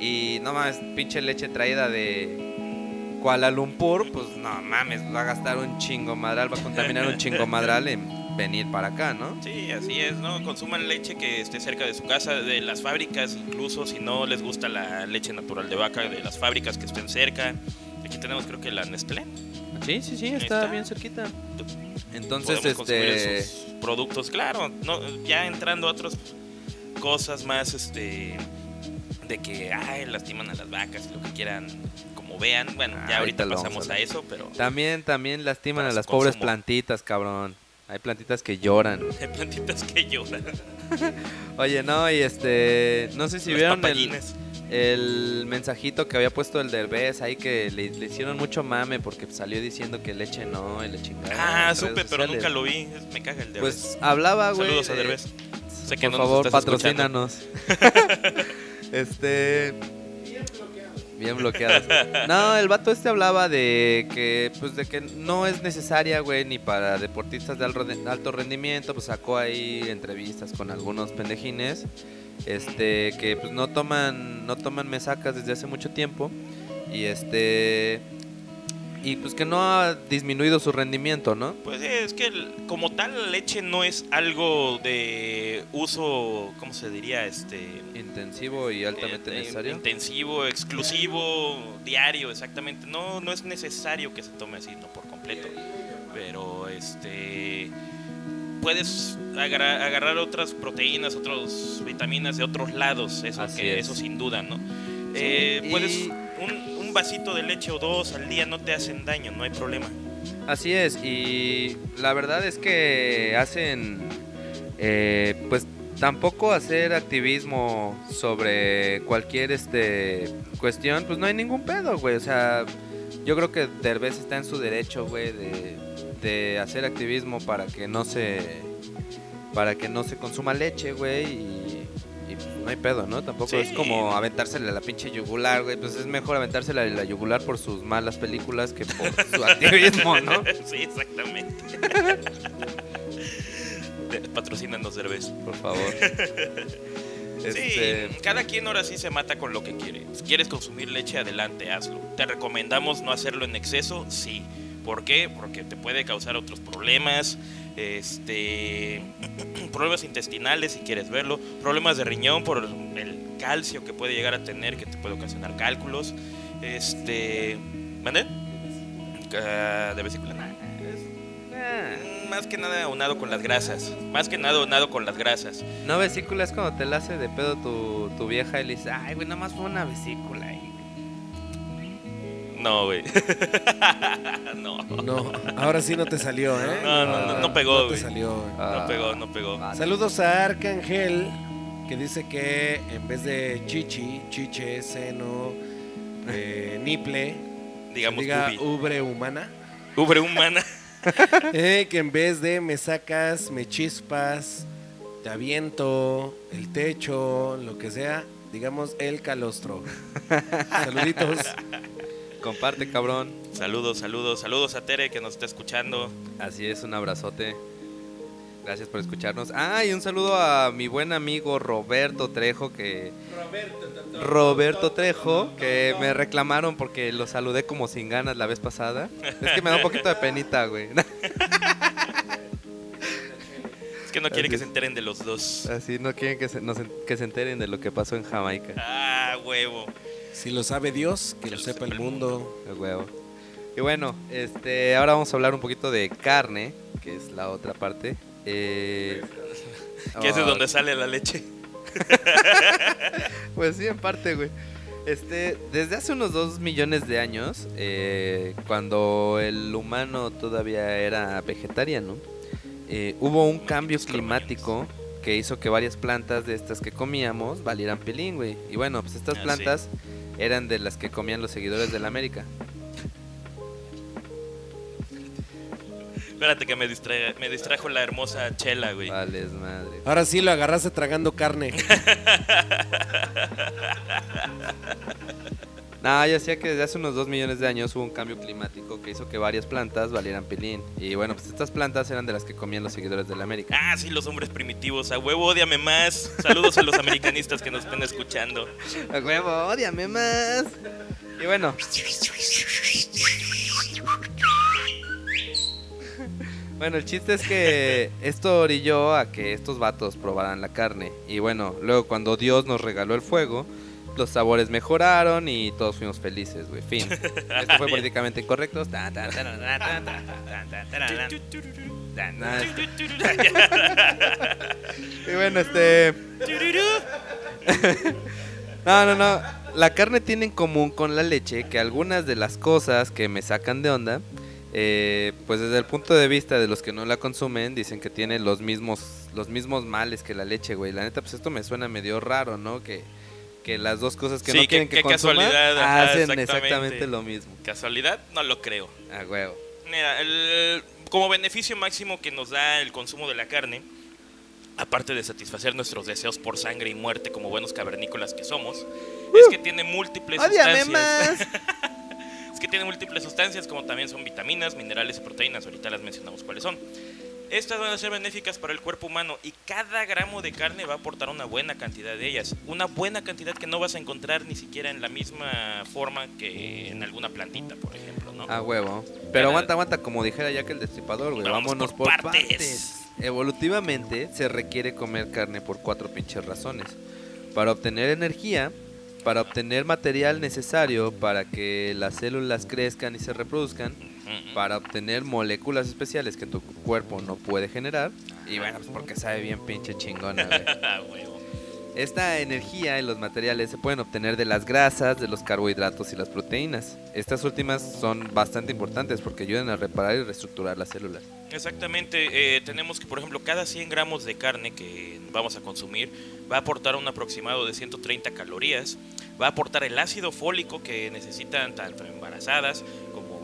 y no mames, pinche leche traída de Kuala Lumpur, pues no mames, va a gastar un chingo madral, va a contaminar un chingo madral en venir para acá, ¿no? Sí, así es, ¿no? Consuman leche que esté cerca de su casa, de las fábricas, incluso si no les gusta la leche natural de vaca, de las fábricas que estén cerca. Aquí tenemos creo que la Nestlé. Sí, sí, sí, está, está. bien cerquita. Entonces, Podemos este... esos productos, claro, no, ya entrando a otras cosas más, este, de que, ay, lastiman a las vacas, lo que quieran, como vean. Bueno, Ah, ya ahorita ahorita pasamos a eso, pero También, también lastiman a las pobres plantitas, cabrón. Hay plantitas que lloran. hay plantitas que lloran. Oye, no, y este... No sé si Los vieron el, el mensajito que había puesto el Derbez ahí que le, le hicieron mucho mame porque salió diciendo que leche no y le chingada. Ah, supe, pero nunca lo vi. Me caga el de Pues hablaba, güey. Saludos a eh, Derbez. Sé que por no favor, patrocínanos. este. Bien bloqueadas. No, el vato este hablaba de que, pues, de que no es necesaria, güey, ni para deportistas de alto rendimiento. Pues sacó ahí entrevistas con algunos pendejines, este, que pues no toman, no toman mesacas desde hace mucho tiempo y este, y pues que no ha disminuido su rendimiento, ¿no? Pues sí, es que como tal la leche no es algo de uso, ¿cómo se diría? Este Intensivo y altamente eh, eh, necesario. intensivo, exclusivo, diario, exactamente. No, no es necesario que se tome así, no por completo. Pero este puedes agarrar, agarrar otras proteínas, otras vitaminas de otros lados, eso Así que es. eso sin duda, ¿no? Eh, y- Puedes un vasito de leche o dos al día no te hacen daño, no hay problema. Así es, y la verdad es que hacen, eh, pues tampoco hacer activismo sobre cualquier este cuestión, pues no hay ningún pedo, güey. O sea, yo creo que Derbez está en su derecho, güey, de, de hacer activismo para que no se, para que no se consuma leche, güey, y, y, pues, no hay pedo, ¿no? Tampoco Sí. es como aventársela a la pinche yugular, güey. Pues es mejor aventársela a la yugular por sus malas películas que por su activismo, ¿no? sí, exactamente. Patrocínanos Derbez. Por favor. Este, Sí, cada quien ahora sí se mata con lo que quiere. Si quieres consumir leche, adelante, hazlo. Te recomendamos no hacerlo en exceso, sí. ¿Por qué? Porque te puede causar otros problemas, este, problemas intestinales si quieres verlo, problemas de riñón por el calcio que puede llegar a tener, que te puede ocasionar cálculos, este, ¿mande? Ah, de vesícula. Nah, Más que nada unado con las grasas. Más que nada unado con las grasas. no vesícula es cuando te la hace de pedo tu, tu vieja y le dice, ay, güey, nada más fue una vesícula. Ahí". No, güey. no. No, ahora sí no te salió, ¿eh? No, no, no, no pegó, No te güey. salió, güey. Ah, No pegó, no pegó. vale. Saludos a Arcángel, que dice que en vez de chichi, chiche, seno, eh, niple, Digamos, diga ubre humana, Ubre humana. eh, que en vez de me sacas, me chispas, te aviento, el techo, lo que sea, digamos el calostro. Saluditos. Comparte, cabrón. Saludos, saludos, saludos a Tere que nos está escuchando. Así es, un abrazote. Gracias por escucharnos. Ah, y un saludo a mi buen amigo Roberto Trejo, que... Roberto Trejo, que me reclamaron porque lo saludé como sin ganas la vez pasada. Es que me da un poquito de penita, güey. Es que no quiere Así que se enteren de los dos. Así no quieren que se, que se enteren de lo que pasó en Jamaica. Ah, huevo. Si lo sabe Dios, que lo sepa el mundo. A huevo. Y bueno, este, ahora vamos a hablar un poquito de carne, que es la otra parte. Eh, Que es de oh, donde sale la leche. Pues sí, en parte, güey. Este, desde hace unos dos millones de años, eh, cuando el humano todavía era vegetariano, eh, hubo un cambio climático que hizo que varias plantas de estas que comíamos valieran pelín, güey. Y bueno, pues estas Ah, sí. Eran de las que comían los seguidores de la América. Espérate que me, distra- me distrajo la hermosa chela, güey. Vales, madre. Ahora sí lo agarraste tragando carne. No, yo decía que desde hace unos dos millones de años hubo un cambio climático que hizo que varias plantas valieran pelín. Y bueno, pues estas plantas eran de las que comían los seguidores de la América. Ah, sí, los hombres primitivos. A huevo, odiame más. Saludos a los americanistas que nos estén escuchando. A huevo, odiame más. Y bueno. Bueno, el chiste es que esto orilló a que estos vatos probaran la carne. Y bueno, luego cuando Dios nos regaló el fuego, los sabores mejoraron y todos fuimos felices, güey. Fin. Esto fue políticamente incorrecto. y bueno, este... no, no, no. La carne tiene en común con la leche que algunas de las cosas que me sacan de onda, pues desde el punto de vista de los que no la consumen, dicen que tiene los mismos, los mismos males que la leche, güey. La neta, pues esto me suena medio raro, ¿no? Que que las dos cosas que Sí, no quieren que consuman casualidad, ajá, hacen exactamente. exactamente lo mismo. ¿Casualidad? No lo creo. A huevo. Mira, el- como beneficio máximo que nos da el consumo de la carne aparte de satisfacer nuestros deseos por sangre y muerte como buenos cavernícolas que somos, es que tiene múltiples ¡Ódiame sustancias. más! Es que tiene múltiples sustancias, como también son vitaminas, minerales y proteínas. Ahorita las mencionamos cuáles son. Estas van a ser benéficas para el cuerpo humano y cada gramo de carne va a aportar una buena cantidad de ellas. Una buena cantidad que no vas a encontrar ni siquiera en la misma forma que en alguna plantita, por ejemplo, ¿no? A huevo. Pero Cada- aguanta, aguanta, como dijera ya que el destripador, güey. Vámonos por por, partes. partes. Evolutivamente se requiere comer carne por cuatro pinches razones. Para obtener energía, para obtener material necesario para que las células crezcan y se reproduzcan. Para obtener moléculas especiales que tu cuerpo no puede generar. Y bueno, pues porque sabe bien pinche chingona, güey. Esta energía y los materiales se pueden obtener de las grasas, de los carbohidratos y las proteínas. Estas últimas son bastante importantes porque ayudan a reparar y reestructurar las células. Exactamente, eh, tenemos que, por ejemplo, cada 100 gramos de carne que vamos a consumir va a aportar un aproximado de 130 calorías, va a aportar el ácido fólico que necesitan tanto embarazadas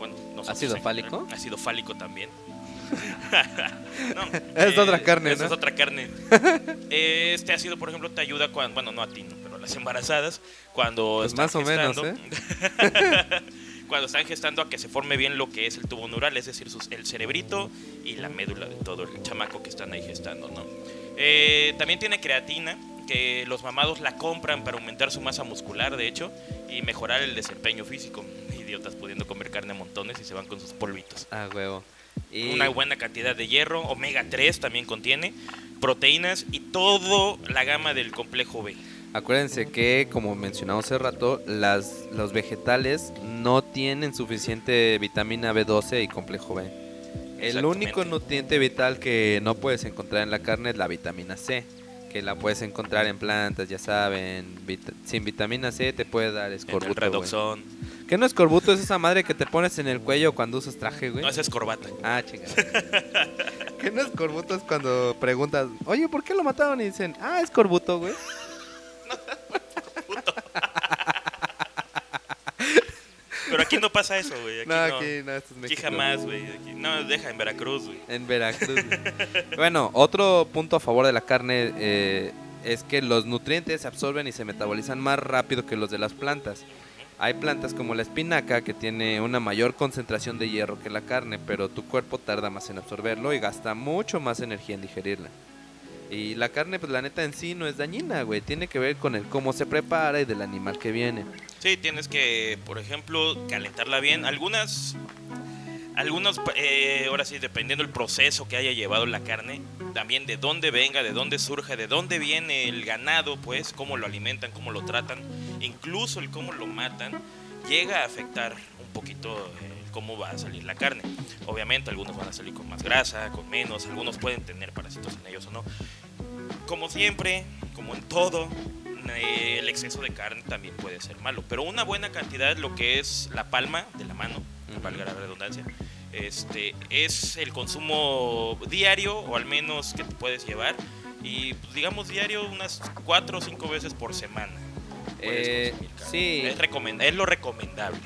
bueno, ¿Ácido fálico? Ácido fálico también. No, Es otra carne, esa ¿no? es otra carne. Este ácido, por ejemplo, te ayuda cuando, bueno, no a ti, ¿no? pero a las embarazadas, cuando Pues están más o menos, ¿eh? gestando, cuando están gestando a que se forme bien lo que es el tubo neural, es decir, sus- el cerebrito y la médula de todo el chamaco que están ahí gestando, ¿no? Eh, también tiene creatina, que los mamados la compran para aumentar su masa muscular, de hecho, y mejorar el desempeño físico. Idiotas pudiendo comer carne a montones y se van con sus polvitos. Ah, huevo. Y Una buena cantidad de hierro, omega 3 también contiene, proteínas y todo la gama del complejo B. acuérdense que, como mencionamos hace rato, las, los vegetales no tienen suficiente vitamina B12 y complejo B. El único nutriente vital que no puedes encontrar en la carne es la vitamina C, que la puedes encontrar en plantas, ya saben. vit- sin vitamina C te puede dar En el escorbuto. güey. redoxón. ¿Qué no escorbuto? Es esa madre que te pones en el cuello cuando usas traje, güey. No, esa es corbata. Ah, chingada. ¿Qué no es corbuto? Es cuando preguntas, oye, ¿por qué lo mataron? Y dicen, ah, es corbuto, güey. Pero aquí no pasa eso, güey. Aquí No, no. aquí no, esto es Aquí jamás, güey. No, deja en Veracruz, güey. En Veracruz. bueno, otro punto a favor de la carne eh, es que los nutrientes se absorben y se metabolizan más rápido que los de las plantas. Hay plantas como la espinaca que tiene una mayor concentración de hierro que la carne, pero tu cuerpo tarda más en absorberlo y gasta mucho más energía en digerirla. Y la carne, pues la neta en sí no es dañina, güey. Tiene que ver con el cómo se prepara y del animal que viene. Sí, tienes que, por ejemplo, calentarla bien. Algunas, algunos, eh, ahora sí, dependiendo del proceso que haya llevado la carne, también de dónde venga, de dónde surge, de dónde viene el ganado, pues, cómo lo alimentan, cómo lo tratan, incluso el cómo lo matan, llega a afectar un poquito eh, cómo va a salir la carne. Obviamente, algunos van a salir con más grasa, con menos, algunos pueden tener parásitos en ellos o no. Como siempre, como en todo, eh, el exceso de carne también puede ser malo. Pero una buena cantidad, lo que es la palma de la mano, valga la redundancia, este, es el consumo diario, o al menos que te puedes llevar. Y pues, digamos diario, unas cuatro o cinco veces por semana. puedes Eh, sí. Es, es lo recomendable.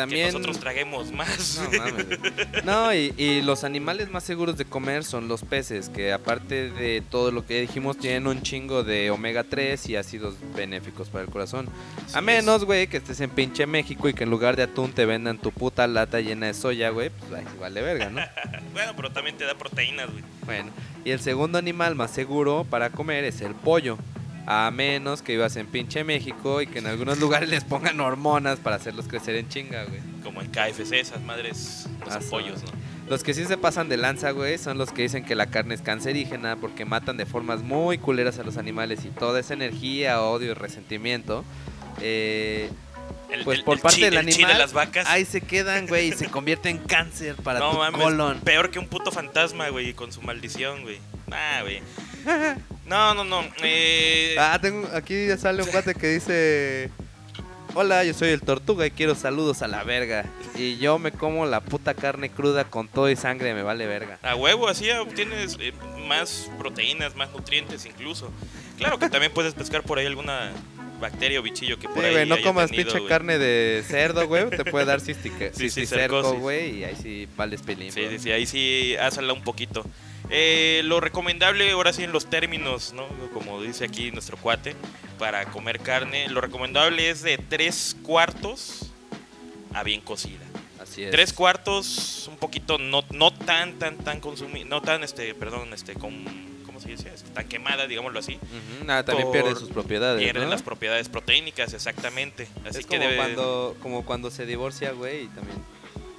También... Que nosotros traguemos más. No, mames. No, y, y los animales más seguros de comer son los peces, que aparte de todo lo que dijimos, tienen un chingo de omega 3 y ácidos benéficos para el corazón. Así A menos, güey, que estés en pinche México y que en lugar de atún te vendan tu puta lata llena de soya, güey, pues ahí sí vale verga, ¿no? Bueno, pero también te da proteínas, güey. Bueno, y el segundo animal más seguro para comer es el pollo. A menos que vivas en pinche México y que en algunos lugares les pongan hormonas para hacerlos crecer en chinga, güey. Como en KFC, esas madres, los Ah, pollos, ¿no? Los que sí se pasan de lanza, güey, son los que dicen que la carne es cancerígena porque matan de formas muy culeras a los animales y toda esa energía, odio y resentimiento, eh, El- pues el- por el parte chi- del animal, de las vacas. ahí se quedan, güey, y se convierte en cáncer para no tu mames, colon. peor que un puto fantasma, güey, con su maldición, güey. Ah, güey. No, no, no. Eh, Ah, tengo, aquí ya sale un cuate que dice, hola, yo soy el tortuga y quiero saludos a la verga. Y yo me como la puta carne cruda con todo y sangre, me vale verga. A huevo, así obtienes eh, más proteínas, más nutrientes incluso. Claro que también puedes pescar por ahí alguna bacteria o bichillo que por Sí, ahí güey, no comas pinche carne de cerdo, güey. Te puede dar cistica, Sí, sí, cercosis. güey, y ahí sí vales pelín. Sí, sí, sí, ahí sí, házala un poquito. Eh, lo recomendable, ahora sí en los términos, ¿no? Como dice aquí nuestro cuate, para comer carne, lo recomendable es de tres cuartos a bien cocida. Así es. Tres cuartos, un poquito, no, no tan, tan, tan consumida, no tan, este, perdón, este, con, Tan quemada, digámoslo así. Nada, también Por- pierde sus propiedades. Pierden ¿no? las propiedades proteínicas, exactamente. Así es que como, debe, cuando, como cuando se divorcia, güey, y también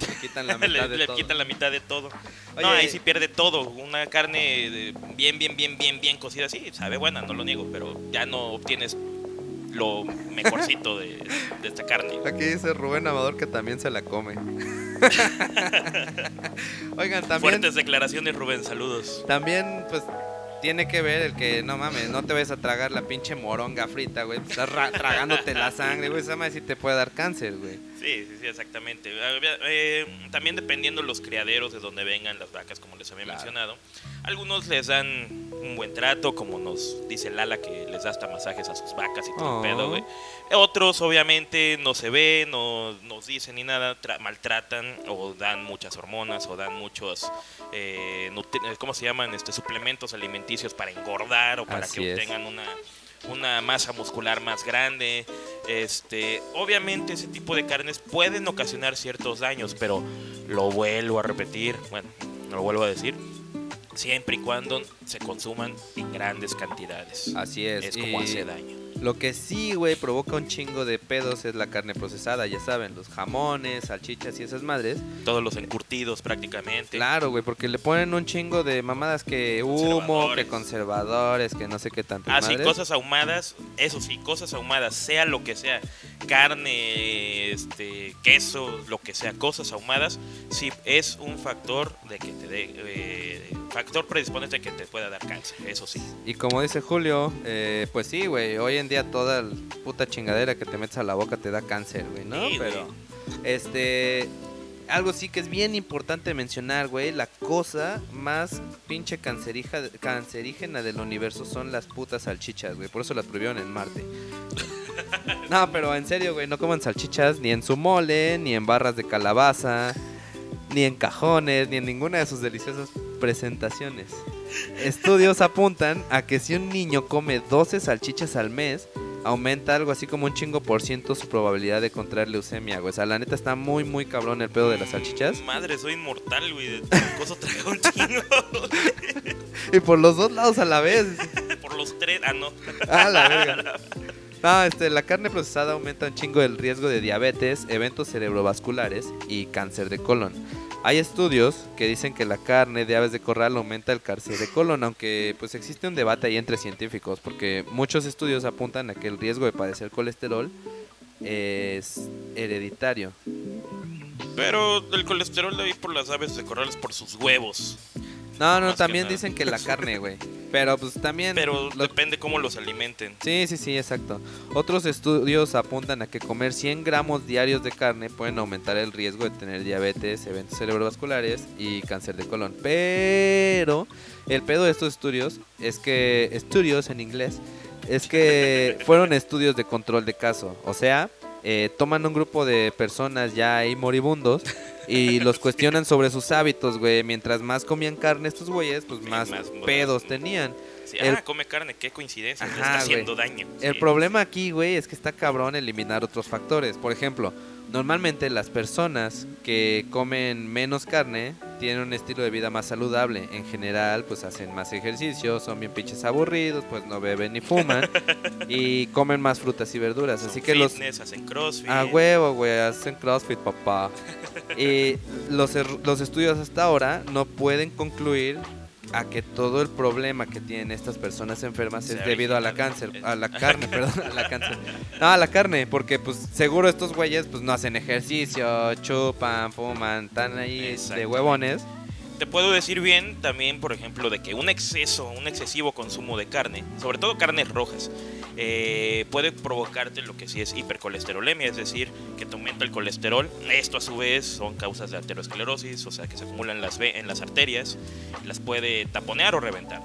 le quitan la le, mitad de le todo. quitan la mitad de todo. Oye, no, ahí sí pierde todo. Una carne de- bien, bien, bien, bien, bien cocida, sí, sabe buena, no lo niego, pero ya no obtienes lo mejorcito de, de esta carne. Aquí dice Rubén Amador que también se la come. Oigan, también, Fuertes declaraciones, Rubén, saludos. también, pues, tiene que ver el que, no mames, no te vayas a tragar la pinche moronga frita, güey. Estás ra- tragándote la sangre, güey. Esa madre sí te puede dar cáncer, güey. Sí, sí, sí, exactamente. Eh, eh, también dependiendo los criaderos de donde vengan las vacas, como les había Claro. mencionado. Algunos les dan un buen trato, como nos dice Lala, que les da hasta masajes a sus vacas y todo Oh. el pedo, güey. Otros, obviamente, no se ven, no nos dicen ni nada, tra- maltratan o dan muchas hormonas o dan muchos, eh, nutri- ¿cómo se llaman? Este, suplementos alimenticios para engordar o para Así que es. obtengan una una masa muscular más grande. Este, obviamente ese tipo de carnes pueden ocasionar ciertos daños, pero lo vuelvo a repetir, bueno, lo vuelvo a decir, siempre y cuando se consuman en grandes cantidades. Así es. Es como y hace daño. Lo que sí, güey, provoca un chingo de pedos es la carne procesada, ya saben, los jamones, salchichas y esas madres. Todos los encurtidos prácticamente. Claro, güey, porque le ponen un chingo de mamadas que humo, que Conservadores. que no sé qué tanto. Ah, sí, cosas ahumadas, eso sí, cosas ahumadas, sea lo que sea, carne, este, queso, lo que sea, cosas ahumadas, sí es un factor de que te dé, eh, factor predisponente que te pueda dar cáncer, eso sí. Y como dice Julio, eh, pues sí, güey, hoy en día toda la puta chingadera que te metes a la boca te da cáncer, güey, ¿no? Sí. Pero, este, algo sí que es bien importante mencionar, güey, la cosa más pinche cancerija, cancerígena del universo son las putas salchichas, güey, por eso las prohibieron en Marte. No, pero en serio, güey, no coman salchichas ni en su mole, ni en barras de calabaza, ni en cajones, ni en ninguna de sus deliciosas presentaciones. Estudios apuntan a que si un niño come 12 salchichas al mes, aumenta algo así como un chingo por ciento su probabilidad de contraer leucemia, güey. O sea, la neta está muy, muy cabrón el pedo de las salchichas. Madre, soy inmortal, güey, de cosa un chingo. Y por los dos lados a la vez. Por los tres, ah, no. Ah, la verga. No, este, la carne procesada aumenta un chingo el riesgo de diabetes, eventos cerebrovasculares y cáncer de colon. Hay estudios que dicen que la carne de aves de corral aumenta el cáncer de colon, aunque pues existe un debate ahí entre científicos, porque muchos estudios apuntan a que el riesgo de padecer colesterol es hereditario. Pero el colesterol de ahí por las aves de corrales por sus huevos. No, no, Más también dicen que la carne, güey. Pero pues también... Pero lo- depende cómo los alimenten. Sí, sí, sí, exacto. Otros estudios apuntan a que comer 100 gramos diarios de carne pueden aumentar el riesgo de tener diabetes, eventos cerebrovasculares y cáncer de colon. Pero el pedo de estos estudios es que, estudios en inglés, es que fueron estudios de control de caso. O sea, eh, toman un grupo de personas ya ahí moribundos y los cuestionan sobre sus hábitos, güey. Mientras más comían carne estos güeyes, pues más más- pedos tenían. Sí, El- ah, come carne, qué coincidencia, Ajá, está haciendo daño. El Sí. problema aquí, güey, es que está cabrón eliminar otros factores. Por ejemplo, normalmente las personas que comen menos carne tienen un estilo de vida más saludable. En general, pues hacen más ejercicio, son bien pinches aburridos, pues no beben ni fuman y comen más frutas y verduras. Son Así que los fitness, hacen crossfit. a huevo, güey, hacen CrossFit, papá. Y los, er- los estudios hasta ahora no pueden concluir a que todo el problema que tienen estas personas enfermas es debido a la cáncer, a la carne, perdón, a la cáncer. No, a la carne, porque pues seguro estos güeyes pues no hacen ejercicio, chupan, fuman, están ahí de huevones. Te puedo decir bien también, por ejemplo, de que un exceso, un excesivo consumo de carne, sobre todo carnes rojas, eh, puede provocarte lo que sí es hipercolesterolemia, es decir, que te aumenta el colesterol. Esto a su vez son causas de arteriosclerosis, o sea, que se acumulan las ve- en las arterias, las puede taponear o reventar.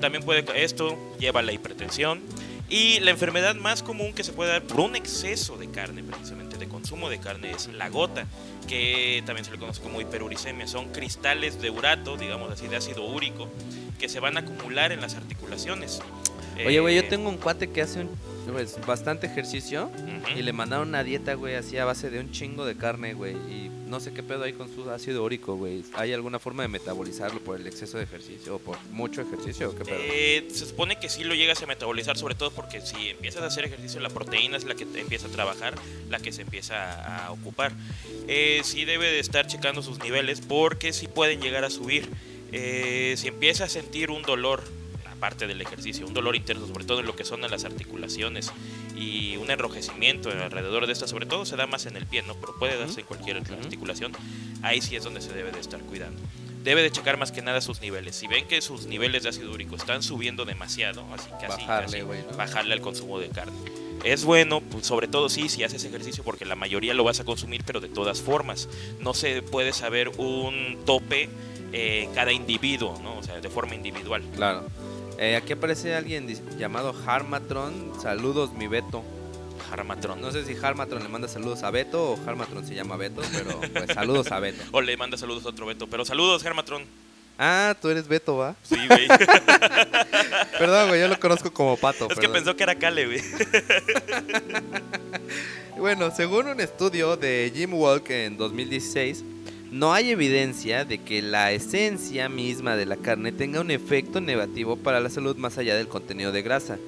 También puede, esto lleva a la hipertensión Y la enfermedad más común que se puede dar por un exceso de carne, precisamente de consumo de carne, es la gota, que también se le conoce como hiperuricemia. Son cristales de urato, digamos así, de ácido úrico, que se van a acumular en las articulaciones. Oye, güey, yo Eh, tengo un cuate que hace un, pues, bastante ejercicio ujú. y le mandaron una dieta, güey, así a base de un chingo de carne, güey. Y no sé qué pedo hay con su ácido úrico, güey. ¿Hay alguna forma de metabolizarlo por el exceso de ejercicio o por mucho ejercicio qué pedo? Eh, se supone que sí lo llegas a metabolizar, sobre todo porque si empiezas a hacer ejercicio, la proteína es la que te empieza a trabajar, la que se empieza a, a ocupar. Eh, sí debe de estar checando sus niveles porque sí pueden llegar a subir. Eh, si empieza a sentir un dolor, aparte del ejercicio, un dolor interno, sobre todo en lo que son en las articulaciones y un enrojecimiento alrededor de esta, sobre todo se da más en el pie, ¿no? Pero puede darse en cualquier articulación. Ahí sí es donde se debe de estar cuidando debe de checar más que nada sus niveles. Si ven que sus niveles de ácido úrico están subiendo demasiado, así casi, Bajarle, casi, bajarle al consumo de carne. Es bueno, pues, sobre todo sí, si haces ejercicio, porque la mayoría lo vas a consumir, pero de todas formas. No se puede saber un tope eh, en cada individuo, ¿no? O sea, de forma individual. Claro. Eh, aquí aparece alguien llamado Harmatron. Saludos, mi Beto. Harmatron. No sé si Harmatron le manda saludos a Beto o Harmatron se llama Beto, pero pues saludos a Beto. O le manda saludos a otro Beto. Pero saludos, Harmatron. Ah, tú eres Beto, ¿va? Sí, güey. Perdón, güey, yo lo conozco como Pato. es que pensó que era Cale, güey. Bueno, según un estudio de Jim Walk en 2016, no hay evidencia de que la esencia misma de la carne tenga un efecto negativo para la salud más allá del contenido de grasa.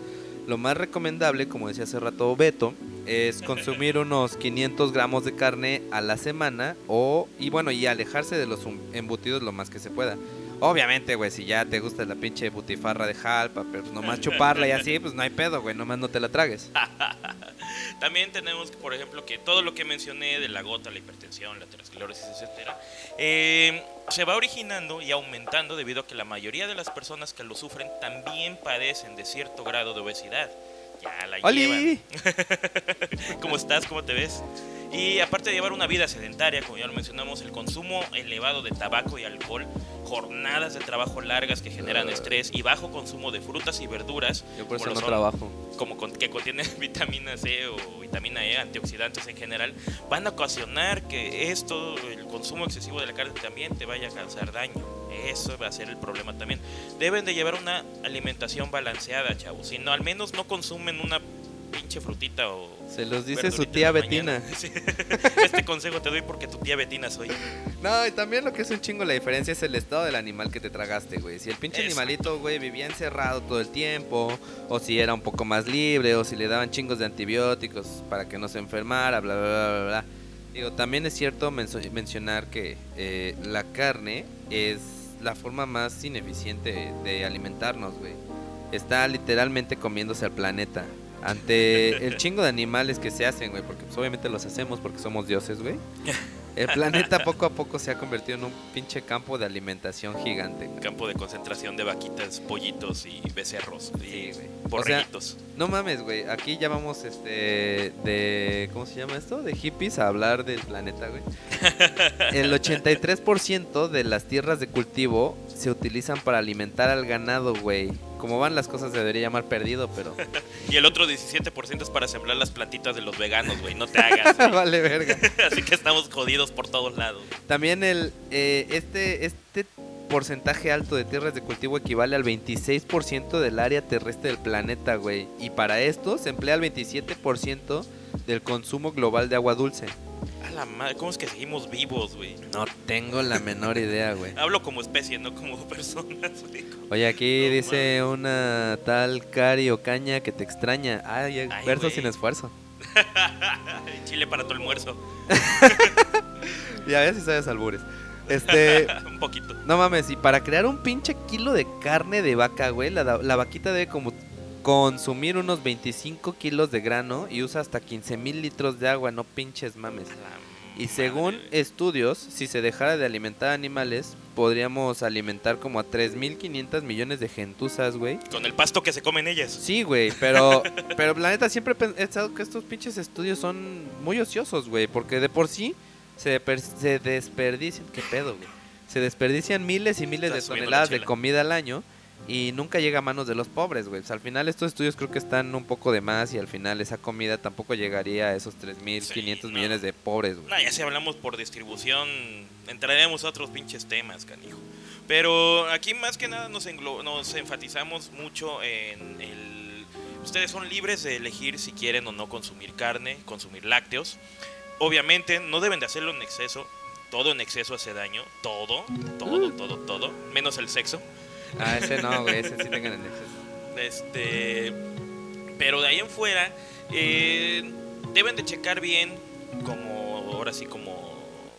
Lo más recomendable, como decía hace rato Beto, es consumir unos 500 gramos de carne a la semana o, y bueno, y alejarse de los um- embutidos lo más que se pueda. Obviamente, güey, si ya te gusta la pinche butifarra de jalpa, pero nomás chuparla y así, pues no hay pedo, güey, nomás no te la tragues. También tenemos, por ejemplo, que todo lo que mencioné de la gota, la hipertensión, la aterosclerosis, etcétera, eh, se va originando y aumentando debido a que la mayoría de las personas que lo sufren también padecen de cierto grado de obesidad. Ya la llevan. ¡Oli! ¿Cómo estás? ¿Cómo te ves? Y aparte de llevar una vida sedentaria, como ya lo mencionamos, el consumo elevado de tabaco y alcohol, jornadas de trabajo largas que generan Ah. estrés y bajo consumo de frutas y verduras, Yo por eso no son trabajo. como con- que contienen vitamina C o vitamina E, antioxidantes en general, van a ocasionar que esto, el consumo excesivo de la carne también te vaya a causar daño. Eso va a ser el problema también. Deben de llevar una alimentación balanceada, chavos. Si no, al menos no consumen una pinche frutita o... Se los dice su tía. Betina. Sí. Este consejo te doy porque tu tía Betina soy. No, y también lo que es un chingo la diferencia es el estado del animal que te tragaste, güey. Si el pinche Exacto. animalito, güey, vivía encerrado todo el tiempo, o si era un poco más libre, o si le daban chingos de antibióticos para que no se enfermara, bla, bla, bla, bla. bla. Digo, también es cierto mencionar que eh, la carne es la forma más ineficiente de alimentarnos, güey. Está literalmente comiéndose al planeta. Ante el chingo de animales que se hacen, güey, porque pues, obviamente los hacemos porque somos dioses, güey. El planeta poco a poco se ha convertido en un pinche campo de alimentación gigante. Campo de concentración de vaquitas, pollitos y becerros. Sí, Y güey. O sea, borreguitos. no mames, güey. Aquí ya vamos este de ¿cómo se llama esto? De hippies a hablar del planeta, güey. El 83% de las tierras de cultivo se utilizan para alimentar al ganado, güey. Como van las cosas se debería llamar perdido, pero Y el otro 17% es para sembrar las plantitas de los veganos, güey. No te hagas. vale verga. Así que estamos jodidos por todos lados. También el eh, este este porcentaje alto de tierras de cultivo equivale al 26% del área terrestre del planeta, güey. Y para esto se emplea el 27% del consumo global de agua dulce. A la madre, ¿cómo es que seguimos vivos, güey? No tengo la menor idea, güey. Hablo como especie, no como personas, güey. Oye, aquí No dice una tal Cari Ocaña que te extraña. Ay, Ay, verso sin esfuerzo. Chile para tu almuerzo. Ya ves si sabes albures. Este, Un poquito. no mames, y para crear un pinche kilo de carne de vaca, güey, la, la vaquita debe como consumir unos 25 kilos de grano y usa hasta 15 mil litros de agua, no pinches mames. Y según madre, estudios, si se dejara de alimentar animales, podríamos alimentar como a 3.500 millones de gentuzas, güey. Con el pasto que se comen ellas. Sí, güey, pero, pero la neta siempre he pensado que estos pinches estudios son muy ociosos, güey, porque de por sí se, se desperdician, ¿qué pedo, güey? Se desperdician miles y miles de toneladas de comida al año y nunca llega a manos de los pobres, güey. O sea, al final estos estudios creo que están un poco de más y al final esa comida tampoco llegaría a esos 3.500 Sí, no. millones de pobres, güey. No, ya si hablamos por distribución, entraremos a otros pinches temas, canijo. Pero aquí más que nada nos, nos enfatizamos mucho en el... Ustedes son libres de elegir si quieren o no consumir carne, consumir lácteos. Obviamente no deben de hacerlo en exceso. Todo en exceso hace daño. Todo, todo, todo, todo. Menos el sexo. Ah, ese no, güey, ese sí tengan en exceso. Este, pero de ahí en fuera, eh, deben de checar bien, como ahora sí como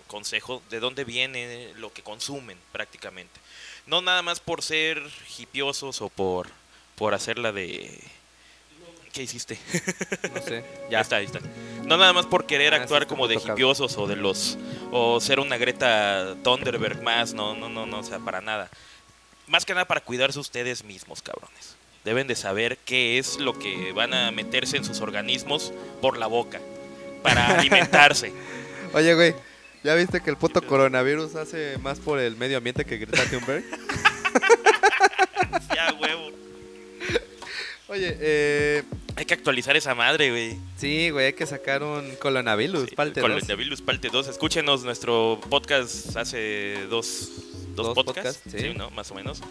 consejo, de dónde viene lo que consumen prácticamente. No nada más por ser hipiosos o por, por hacerla de... ¿Qué hiciste? No sé. Ya está, ahí está. No nada más por querer Ah, actuar como de cabrón. hipiosos o de los o ser una Greta Thunderberg más, no, no, no, no, o sea, para nada. Más que nada para cuidarse ustedes mismos, cabrones. Deben de saber qué es lo que van a meterse en sus organismos por la boca para alimentarse. Oye, güey, ¿ya viste que el puto coronavirus hace más por el medio ambiente que Greta Thunberg? ya, huevo. Oye, eh, Hay que actualizar esa madre, güey. sí, güey, hay que sacar un coronavirus, Sí, parte dos. Coronavirus parte 2. Escúchenos nuestro podcast hace dos, dos, Dos podcasts, podcasts, sí. sí. ¿no? Más o menos.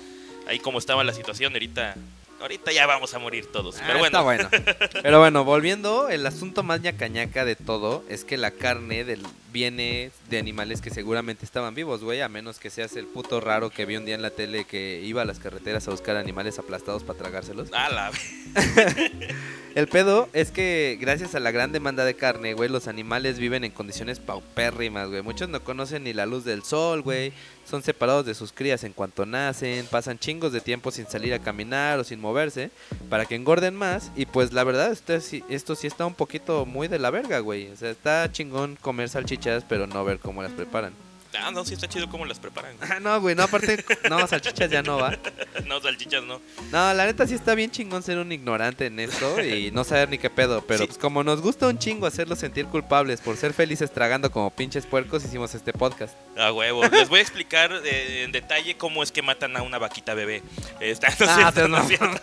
Ahí como estaba la situación, ahorita, ahorita ya vamos a morir todos. Ah, Pero bueno, Está bueno. Pero bueno, volviendo, el asunto más ñacañaca de todo es que la carne del, viene de animales que seguramente estaban vivos, güey, a menos que seas el puto raro que vi un día en la tele que iba a las carreteras a buscar animales aplastados para tragárselos. a la El pedo es que gracias a la gran demanda de carne, güey, los animales viven en condiciones paupérrimas, güey. Muchos no conocen ni la luz del sol, güey. Son separados de sus crías en cuanto nacen, pasan chingos de tiempo sin salir a caminar o sin moverse para que engorden más. Y pues la verdad, esto sí, esto sí está un poquito muy de la verga, güey. O sea, está chingón comer salchichas, pero no ver cómo las preparan. Ah, no, sí está chido cómo las preparan. Ah, no, güey, no, aparte, no, salchichas ya no va. no, salchichas no. No, la neta sí está bien chingón ser un ignorante en esto y no saber ni qué pedo. Pero Sí. pues como nos gusta un chingo hacerlos sentir culpables por ser felices tragando como pinches puercos, hicimos este podcast. A huevo. Les voy a explicar eh, en detalle cómo es que matan a una vaquita bebé. Está, no, es Ah, cierto, no no.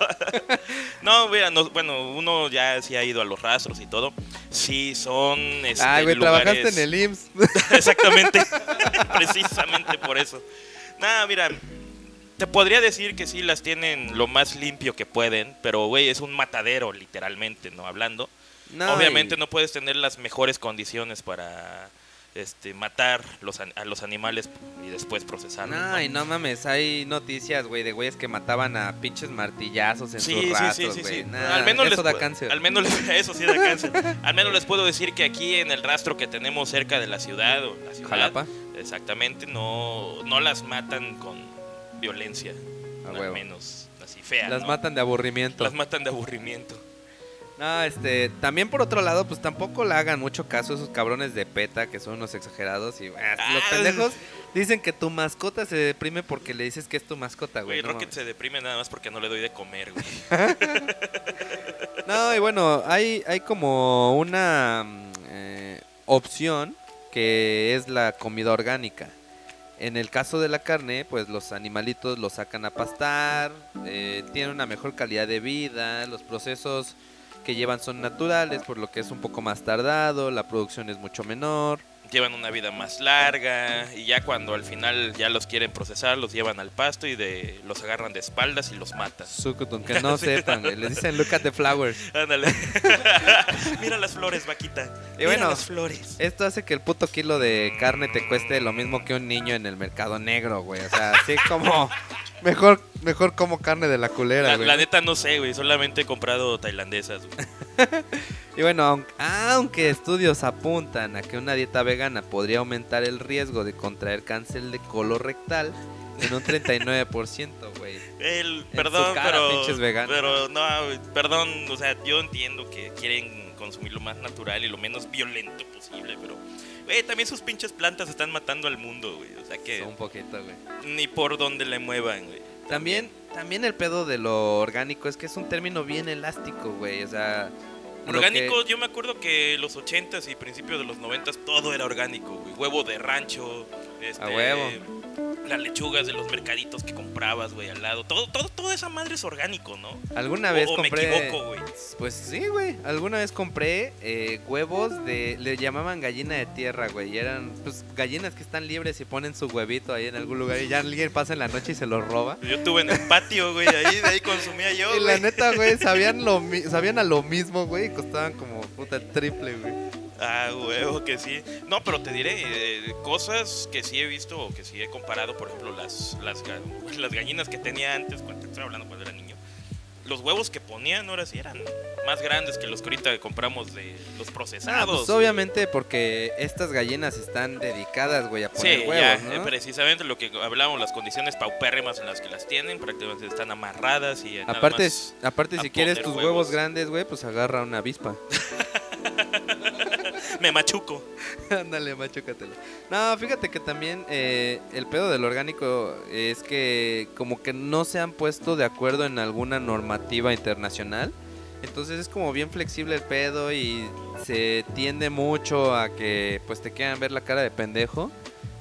No, vean, no, bueno, uno ya sí ha ido a los rastros y todo. Sí, son. Este, Ay, güey, lugares- trabajaste en el IMSS. Exactamente. Precisamente por eso. Nada, mira. Te podría decir que sí las tienen lo más limpio que pueden, pero güey, es un matadero literalmente, ¿no? Hablando. No, Obviamente y- no puedes tener las mejores condiciones para este matar los, a los animales y después procesarlos. No, ¿no? y no mames, hay noticias, güey, de güeyes que mataban a pinches martillazos en Sí, sus sí, sí, güey. sí. Nah, al menos eso les da cáncer. Al menos eso sí da cáncer. al menos les puedo decir que aquí en el rastro que tenemos cerca de la ciudad o la ciudad, Jalapa. Exactamente, no no las matan con violencia, al menos así fea. Las ¿no? matan de aburrimiento. Las matan de aburrimiento. No, este, también por otro lado, pues tampoco le hagan mucho caso a esos cabrones de PETA que son unos exagerados y ah, los Ah. pendejos dicen que tu mascota se deprime porque le dices que es tu mascota, güey. Güey, no Rocket mames. se deprime nada más porque no le doy de comer, güey. No, y bueno, hay, hay como una mm, eh, opción que es la comida orgánica. En el caso de la carne, pues los animalitos los sacan a pastar, eh, tienen una mejor calidad de vida, los procesos que llevan son naturales, por lo que es un poco más tardado, la producción es mucho menor. Llevan una vida más larga y ya cuando al final ya los quieren procesar, los llevan al pasto y de los agarran de espaldas y los matan. Sukutun, que no sepan, güey, les dicen look at the flowers. Ándale. Mira las flores, vaquita. Y Mira bueno, las flores. Esto hace que el puto kilo de carne te cueste lo mismo que un niño en el mercado negro, güey. O sea, así como mejor mejor como carne de la culera, La, güey. la neta no sé, güey. Solamente he comprado tailandesas, güey. Y bueno, aunque, aunque estudios apuntan a que una dieta vegana podría aumentar el riesgo de contraer cáncer de colorectal en un 39%, güey. El, perdón, cara, pero. pinches veganos. Pero no, perdón. O sea, yo entiendo que quieren consumir lo más natural y lo menos violento posible, pero. Güey, también sus pinches plantas están matando al mundo, güey. O sea que Un poquito, güey. ni por donde le muevan, güey. También, también el pedo de lo orgánico es que es un término bien elástico, güey. O sea, Orgánico, que- yo me acuerdo que los 80s y principios de los 90s todo era orgánico, güey. Huevo de rancho, este, A huevo. las lechugas de los mercaditos que comprabas, güey, al lado. Todo, todo, toda esa madre es orgánico, ¿no? Alguna O- vez o me equivoco, güey. Pues sí, güey. Alguna vez compré eh, huevos de. Le llamaban gallina de tierra, güey. Y eran, pues, gallinas que están libres y ponen su huevito ahí en algún lugar. Y ya alguien pasa en la noche y se los roba. Yo tuve en el patio, güey, ahí, de ahí consumía yo, Y la neta, güey, sabían, lo sabían a lo mismo, güey. Y costaban como puta el triple, güey. Ah, huevo, que sí. No, pero te diré, eh, cosas que sí he visto o que sí he comparado, por ejemplo, las, las, las gallinas que tenía antes, cuando estoy hablando cuando era niño. Los huevos que ponían ahora sí eran más grandes que los que ahorita compramos de los Ah, procesados. pues obviamente porque estas gallinas están dedicadas, güey, a Sí, poner ya, huevos, eh, ¿no? precisamente lo que hablábamos, las condiciones paupérrimas en las que las tienen, prácticamente están amarradas y eh, nada Aparte, más- aparte si quieres tus huevos. huevos grandes, güey, pues agarra una avispa. me machuco. Ándale, machúcatelo. No, fíjate que también eh, el pedo del orgánico es que como que no se han puesto de acuerdo en alguna normativa internacional. Entonces es como bien flexible el pedo y se tiende mucho a que pues te quieran ver la cara de pendejo.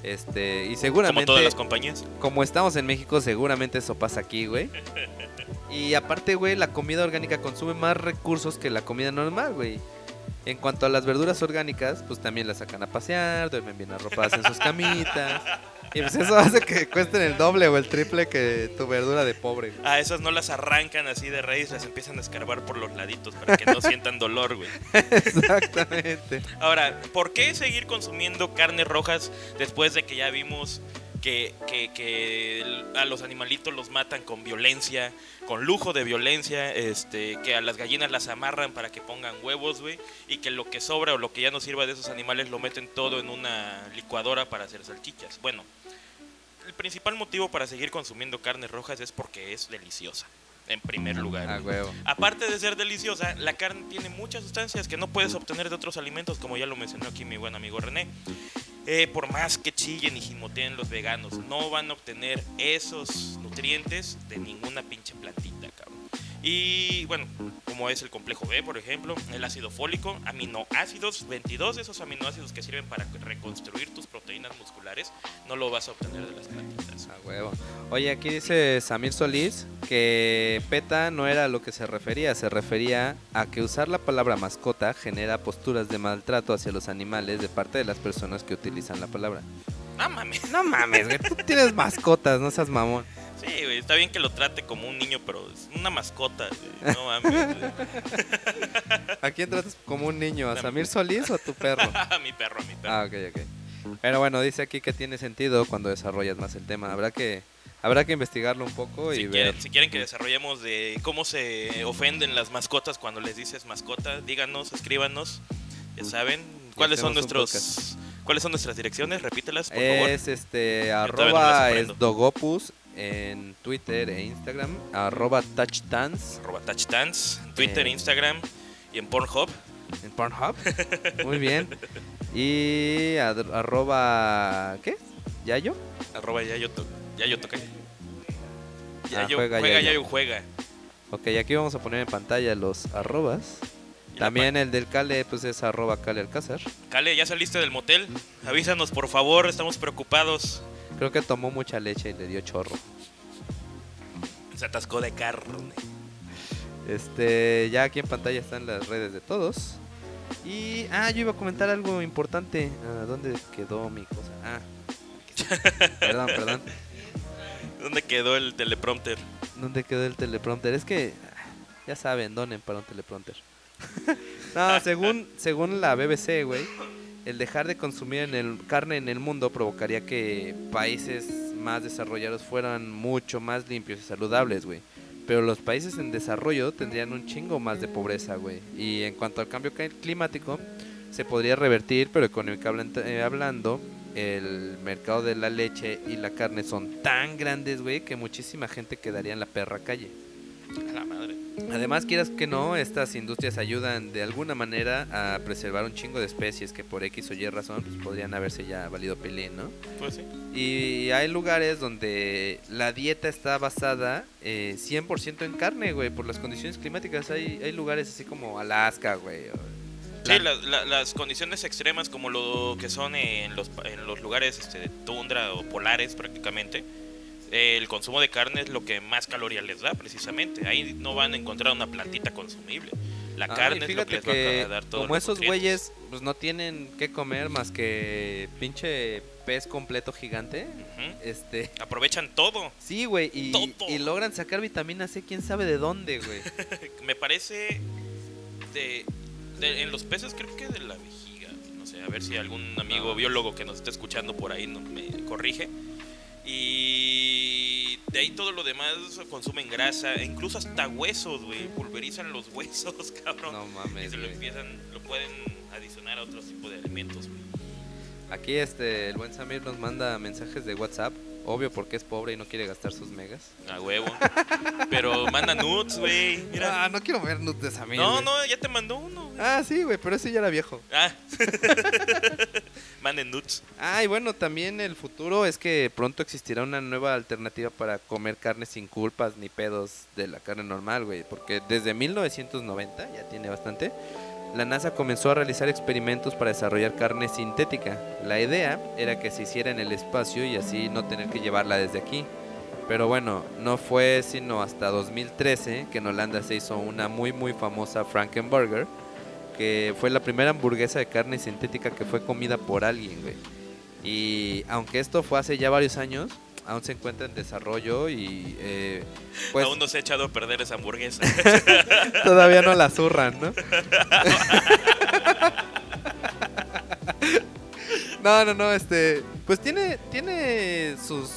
Este, y Como seguramente todas las compañías. como estamos en México, seguramente eso pasa aquí, güey. Y aparte, güey, la comida orgánica consume más recursos que la comida normal, güey. En cuanto a las verduras orgánicas, pues también las sacan a pasear, duermen bien arropadas en sus camitas. Y pues eso hace que cuesten el doble o el triple que tu verdura de pobre. güey. A esas no las arrancan así de raíz, las empiezan a escarbar por los laditos para que no sientan dolor, güey. Exactamente. Ahora, ¿por qué seguir consumiendo carnes rojas después de que ya vimos que, que- que a los animalitos los matan con violencia, con lujo de violencia, este, que a las gallinas las amarran para que pongan huevos, güey, y que lo que sobra o lo que ya no sirva de esos animales lo meten todo en una licuadora para hacer salchichas? Bueno, el principal motivo para seguir consumiendo carnes rojas es porque es deliciosa, en primer lugar. A güey. huevo. Aparte de ser deliciosa, la carne tiene muchas sustancias que no puedes obtener de otros alimentos, como ya lo mencionó aquí mi buen amigo René. Eh, por más que chillen y gimoteen los veganos, no van a obtener esos nutrientes de ninguna pinche plantita, cabrón. Y bueno, como es el complejo B, por ejemplo, el ácido fólico, aminoácidos, 22 de esos aminoácidos que sirven para reconstruir tus proteínas musculares, no lo vas a obtener de las plantitas. A huevo. Oye, aquí dice Samir Solís que PETA no era a lo que se refería, se refería a que usar la palabra mascota genera posturas de maltrato hacia los animales de parte de las personas que utilizan la palabra. No mames. No mames, güey, tú tienes mascotas, no seas mamón. Sí, güey, está bien que lo trate como un niño, pero es una mascota. güey, No mames. güey. ¿A quién tratas como un niño? ¿A Samir Solís o a tu perro? a mi perro, a mi perro. Ah, ok, ok. Pero bueno, dice aquí que tiene sentido cuando desarrollas más el tema. Habrá que, habrá que investigarlo un poco y ver. si quieren que desarrollemos de cómo se ofenden las mascotas cuando les dices mascota, díganos, escríbanos. Ya saben, ¿cuáles son nuestros cuáles son nuestras direcciones? Repítelas, por favor. Es este arroba es dogopus en Twitter e Instagram, arroba touchdance Arroba touchdance, en Twitter, Eh. Instagram y en Pornhub. en Pornhub. Muy bien. Y ad- arroba ¿qué? ¿Yayo? Arroba Yayo, to, Yayo toca. Ah, Yayo, juega juega, Yayo. Yayo juega. Ok, aquí vamos a poner en pantalla los arrobas. También el del Cale pues es arroba Cale Alcázar. Cale, ¿ya saliste del motel? Avísanos, por favor, estamos preocupados. Creo que tomó mucha leche y le dio chorro. Se atascó de carne. Este, ya aquí en pantalla están las redes de todos. Y, ah, yo iba a comentar algo importante. Ah, ¿Dónde quedó mi cosa? Ah, perdón, perdón. ¿Dónde quedó el teleprompter? ¿Dónde quedó el teleprompter? Es que, ah, ya saben, donen para un teleprompter. no, según, según la BBC, güey, el dejar de consumir en el, carne en el mundo provocaría que países más desarrollados fueran mucho más limpios y saludables, güey. Pero los países en desarrollo tendrían un chingo más de pobreza, güey. Y en cuanto al cambio ca- climático, se podría revertir, pero económicamente eh, hablando, el mercado de la leche y la carne son tan grandes, güey, que muchísima gente quedaría en la perra calle. Además, quieras que no, estas industrias ayudan de alguna manera a preservar un chingo de especies que por X o Y razón pues, podrían haberse ya valido pelín, ¿no? Pues sí. Y hay lugares donde la dieta está basada eh, 100% en carne, güey, por las condiciones climáticas. Hay, hay lugares así como Alaska, güey, o Sí, la- la- las condiciones extremas como lo que son en los, en los lugares este, de tundra o polares prácticamente, el consumo de carne es lo que más calorías les da precisamente. Ahí no van a encontrar una plantita consumible. La Ay, carne es lo que les va a dar todo. como esos güeyes pues no tienen que comer más que pinche pez completo gigante, este, Aprovechan todo. sí, güey, y, Todo. y logran sacar vitamina C, quién sabe de dónde, güey. Me parece de, de- en los peces creo que de la vejiga. No sé, a ver si algún amigo No. biólogo que nos esté escuchando por ahí no, me corrige. Y de ahí todo lo demás consumen grasa, e incluso hasta huesos, güey. Pulverizan los huesos, cabrón. No y mames, se lo empiezan, lo pueden adicionar a otros tipos de alimentos, güey. Aquí este el buen Samir nos manda mensajes de WhatsApp, obvio porque es pobre y no quiere gastar sus megas. A huevo. Pero manda nudes, güey. Mira. Ah, no quiero ver nudes de Samir. no, güey. no, ya te mandó uno. güey. Ah, sí, güey, pero ese ya era viejo. Ah. Manden nudes. Ah, y bueno, también el futuro es que pronto existirá una nueva alternativa para comer carne sin culpas ni pedos de la carne normal, güey. Porque desde 1990, ya tiene bastante, la NASA comenzó a realizar experimentos para desarrollar carne sintética. La idea era que se hiciera en el espacio y así no tener que llevarla desde aquí. Pero bueno, no fue sino hasta 2013 que en Holanda se hizo una muy muy famosa Frankenburger, que fue la primera hamburguesa de carne sintética que fue comida por alguien. Y aunque esto fue hace ya varios años, aún se encuentra en desarrollo y eh, pues Aún no se ha echado a perder esa hamburguesa. todavía no la zurran, ¿no? no, no, no, este, pues tiene, tiene sus,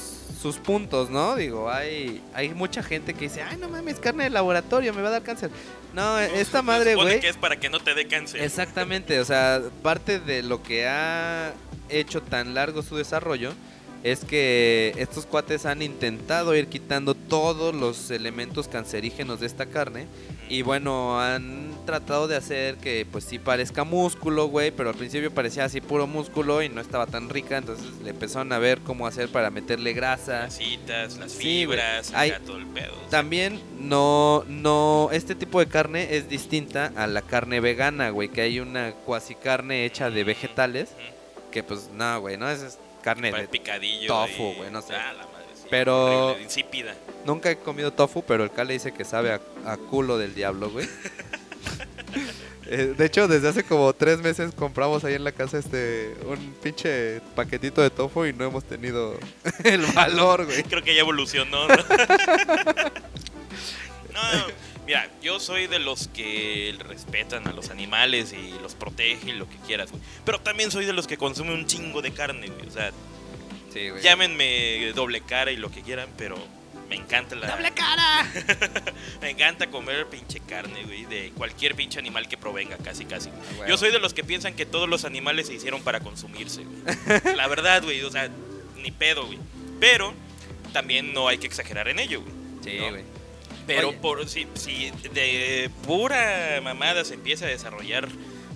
sus puntos, ¿no? Digo, hay, hay mucha gente que dice, ay, no mames, carne de laboratorio, me va a dar cáncer. No, esta madre, güey. que es para que no te dé cáncer. Exactamente, o sea, parte de lo que ha hecho tan largo su desarrollo es que estos cuates han intentado ir quitando todos los elementos cancerígenos de esta carne y bueno, han tratado de hacer que pues sí parezca músculo, güey, pero al principio parecía así puro músculo y no estaba tan rica, entonces le empezaron a ver cómo hacer para meterle grasa. Las citas, las Sí, fibras, Hay- acá todo el pedo. También no, no, este tipo de carne es distinta a la carne vegana, güey, que hay una cuasi carne hecha de vegetales, que pues no, güey, no, es carne de... picadillo. tofu, güey, no sé. Ah, la madre, sí, Pero- horrible, insípida. Nunca he comido tofu, pero el Cale dice que sabe a, a culo del diablo, güey. Eh, de hecho, desde hace como tres meses compramos ahí en la casa este un pinche paquetito de tofu y no hemos tenido el valor, güey. Creo que ya evolucionó. ¿no? No, mira, yo soy de los que respetan a los animales y los protege y lo que quieras, güey. Pero también soy de los que consumen un chingo de carne, güey. O sea, Sí, güey. llámenme doble cara y lo que quieran, pero me encanta la. ¡Doble cara! me encanta comer pinche carne, güey, de cualquier pinche animal que provenga, casi, casi. huevo. Yo soy de los que piensan que todos los animales se hicieron para consumirse, güey. La verdad, güey, o sea, ni pedo, güey. Pero también no hay que exagerar en ello, güey. Sí, ¿no? güey. Pero Oye. por si, si de pura mamada se empieza a desarrollar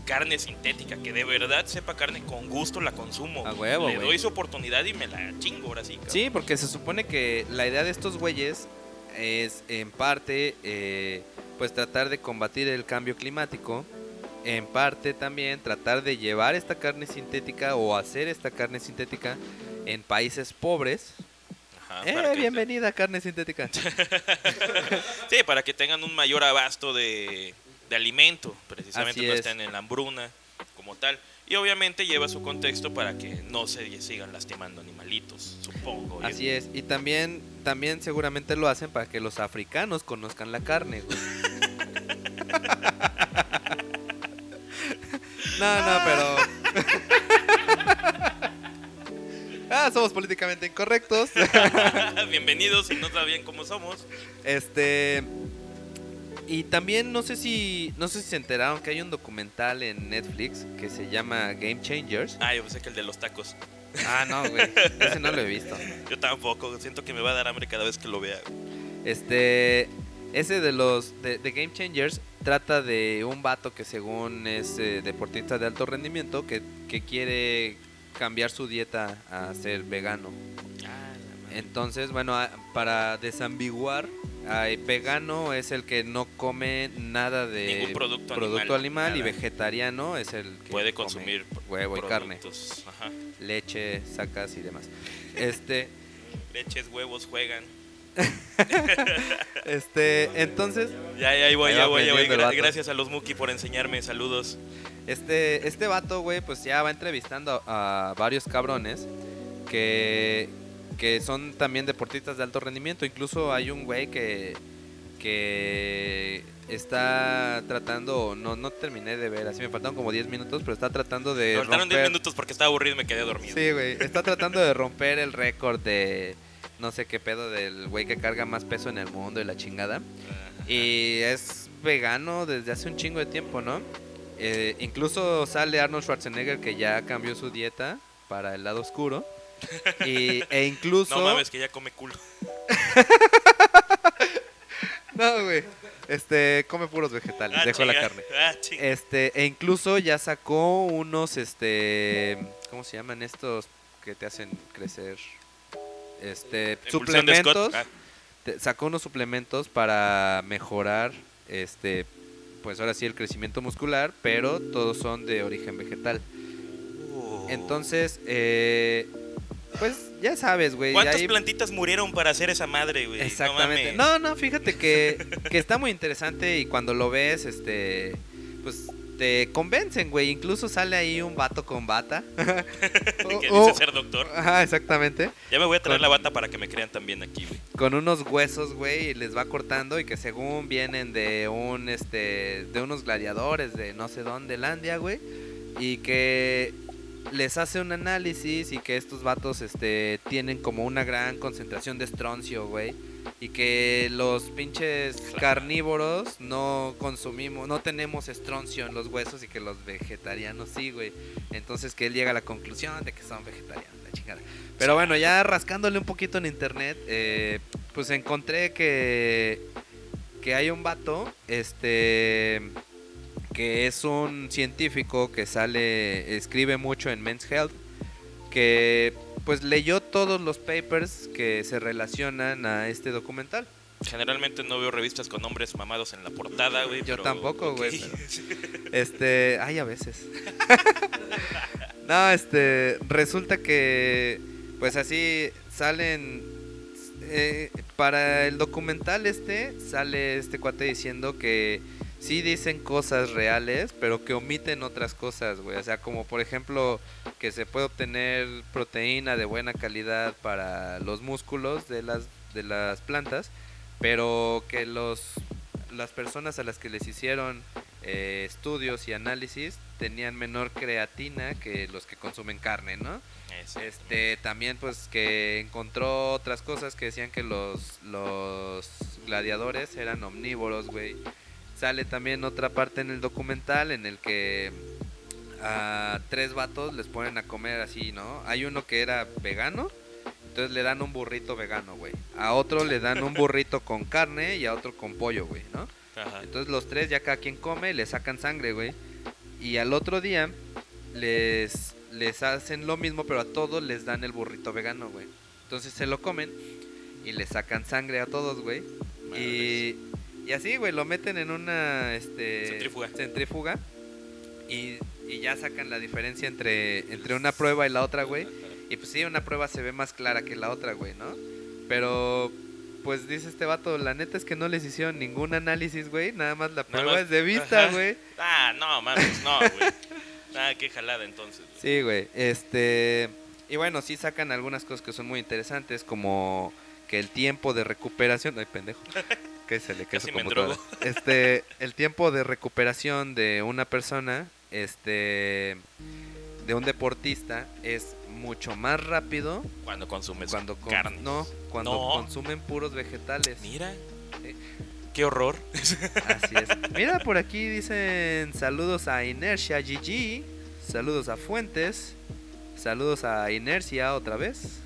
carne sintética, que de verdad sepa carne, con gusto la consumo. A huevo, Le doy su oportunidad y me la chingo ahora sí, cabrón. Sí, porque se supone que la idea de estos güeyes es en parte eh, pues tratar de combatir el cambio climático, en parte también tratar de llevar esta carne sintética o hacer esta carne sintética en países pobres. Ajá, eh, bienvenida carne sintética. Sí, para que tengan un mayor abasto de, de alimento, precisamente Así no es. estén en la hambruna como tal. Y obviamente lleva su contexto para que no se sigan lastimando animalitos, supongo. Así es. Y también, también seguramente lo hacen para que los africanos conozcan la carne, güey. No, no, pero. ah, somos políticamente incorrectos. Bienvenidos si no sabían cómo somos. este. Y también no sé si. No sé si se enteraron que hay un documental en Netflix que se llama Game Changers. Ah, yo pensé que el de los tacos. Ah, no, güey. Ese no lo he visto. Yo tampoco, siento que me va a dar hambre cada vez que lo vea. Este, ese de los de, de Game Changers trata de un vato que según es eh, deportista de alto rendimiento que, que quiere cambiar su dieta a ser vegano. Ah. Entonces, bueno, para desambiguar vegano es el que no come nada de Ningún producto animal, animal, y vegetariano es el que Puede come consumir huevo y carne. Ajá. leche, sacas y demás. Este, Leches, huevos, juegan. este, entonces Ya, ya, ahí voy, Ahí ya voy, ya voy. gracias a los Muki por enseñarme. Saludos. Este, este vato, güey, pues ya va entrevistando a, a varios cabrones que, que son también deportistas de alto rendimiento. Incluso hay un güey que, que está tratando, no, no terminé de ver, así me faltaron como 10 minutos, pero está tratando de Me faltaron 10 romper... minutos porque estaba aburrido y me quedé dormido. Sí, güey, está tratando de romper el récord de no sé qué pedo del güey que carga más peso en el mundo y la chingada. Y es vegano desde hace un chingo de tiempo, ¿no? Eh, incluso sale Arnold Schwarzenegger que ya cambió su dieta para el lado oscuro. Y, e incluso... No mames, que ya come culo. No, güey. Este, come puros vegetales, Ah, dejo la carne. Ah. Este, e incluso ya sacó unos, este... ¿Cómo se llaman estos que te hacen crecer? Este, suplementos. Ah, te- sacó unos suplementos para mejorar este pues ahora sí el crecimiento muscular pero todos son de origen vegetal uh. entonces eh, pues ya sabes güey ¿Cuántas plantitas murieron para hacer esa madre, güey? exactamente No, no no fíjate que, que está muy interesante y cuando lo ves este pues te convencen güey incluso sale ahí un vato con bata que dice ser doctor. ajá exactamente Ya me voy a traer con- la bata para que me crean también aquí, güey. con unos huesos, güey, y les va cortando y que según vienen de un este de unos gladiadores de no sé dónde, Landia, güey, y que les hace un análisis y que estos vatos este tienen como una gran concentración de estroncio, güey, y que los pinches carnívoros no consumimos, no tenemos estroncio en los huesos y que los vegetarianos sí, güey. Entonces que él llega a la conclusión de que son vegetarianos, la chingada. Pero bueno, ya rascándole un poquito en internet, eh, pues encontré que, que hay un vato, este, que es un científico que sale, escribe mucho en Men's Health, que pues leyó todos los papers que se relacionan a este documental. Generalmente no veo revistas con hombres mamados en la portada, güey. Yo pero- tampoco, güey, ok. Este, ay, a veces. no, este, resulta que, pues así salen, eh, para el documental este, sale este cuate diciendo que sí dicen cosas reales, pero que omiten otras cosas, güey. O sea, como por ejemplo, que se puede obtener proteína de buena calidad para los músculos de las, de las plantas, pero que los, las personas a las que les hicieron eh, estudios y análisis tenían menor creatina que los que consumen carne, ¿no? Este, también pues que encontró otras cosas que decían que los, los gladiadores eran omnívoros, güey. Sale también otra parte en el documental en el que a tres vatos les ponen a comer así, ¿no? Hay uno que era vegano, entonces le dan un burrito vegano, güey. A otro le dan un burrito con carne y a otro con pollo, güey, ¿no? Ajá. Entonces los tres ya cada quien come, le sacan sangre, güey. Y al otro día les, les hacen lo mismo, pero a todos les dan el burrito vegano, güey. Entonces se lo comen y le sacan sangre a todos, güey. Y, y así, güey, lo meten en una este, Centrífuga. centrífuga y, y ya sacan la diferencia entre, entre una prueba y la otra, güey. Y pues sí, una prueba se ve más clara que la otra, güey, ¿no? Pero, pues dice este vato, la neta es que no les hicieron ningún análisis, güey. Nada más la prueba más- es de vista, güey. Ah, no, mames, no, güey. Ah, qué jalada entonces. güey. Sí, güey. Este. Y bueno, sí sacan algunas cosas que son muy interesantes, como que el tiempo de recuperación. Ay, pendejo. Que se le Casi su computadora. Este. El tiempo de recuperación de una persona, este. De un deportista es mucho más rápido Cuando consumes cuando con- carne. no cuando No. consumen puros vegetales. Mira. Sí. Qué horror. Así es. Mira, por aquí dicen saludos a Inercia GG, saludos a Fuentes, saludos a Inercia otra vez.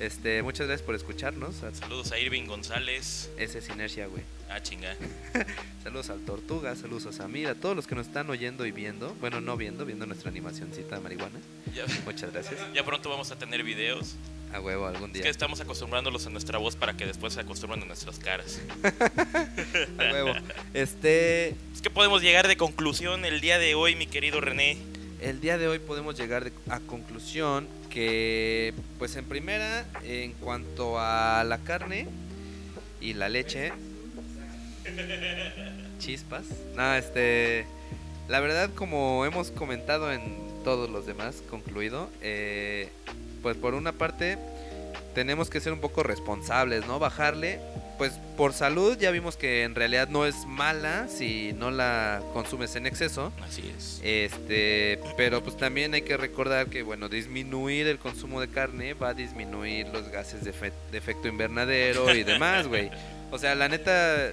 Este, muchas gracias por escucharnos. Saludos a Irving González. Ese es Inercia, güey. Ah, chinga. Saludos al Tortuga, saludos a Samir, a todos los que nos están oyendo y viendo. Bueno, no viendo, viendo nuestra animacioncita de marihuana. Ya, Muchas gracias. ya pronto vamos a tener videos. A huevo, algún Es día. que estamos acostumbrándolos a nuestra voz para que después se acostumbren a nuestras caras. A huevo. Este, Es que podemos llegar de conclusión el día de hoy, mi querido René. el día de hoy podemos llegar de- a conclusión que, pues en primera, en cuanto a la carne y la leche, chispas. No, este, la verdad, como hemos comentado en todos los demás, concluido, eh, pues por una parte tenemos que ser un poco responsables, ¿no? Bajarle, pues por salud ya vimos que en realidad no es mala si no la consumes en exceso. Así es. Este, pero pues también hay que recordar que bueno, disminuir el consumo de carne va a disminuir los gases de, de efecto invernadero y demás, güey. O sea, la neta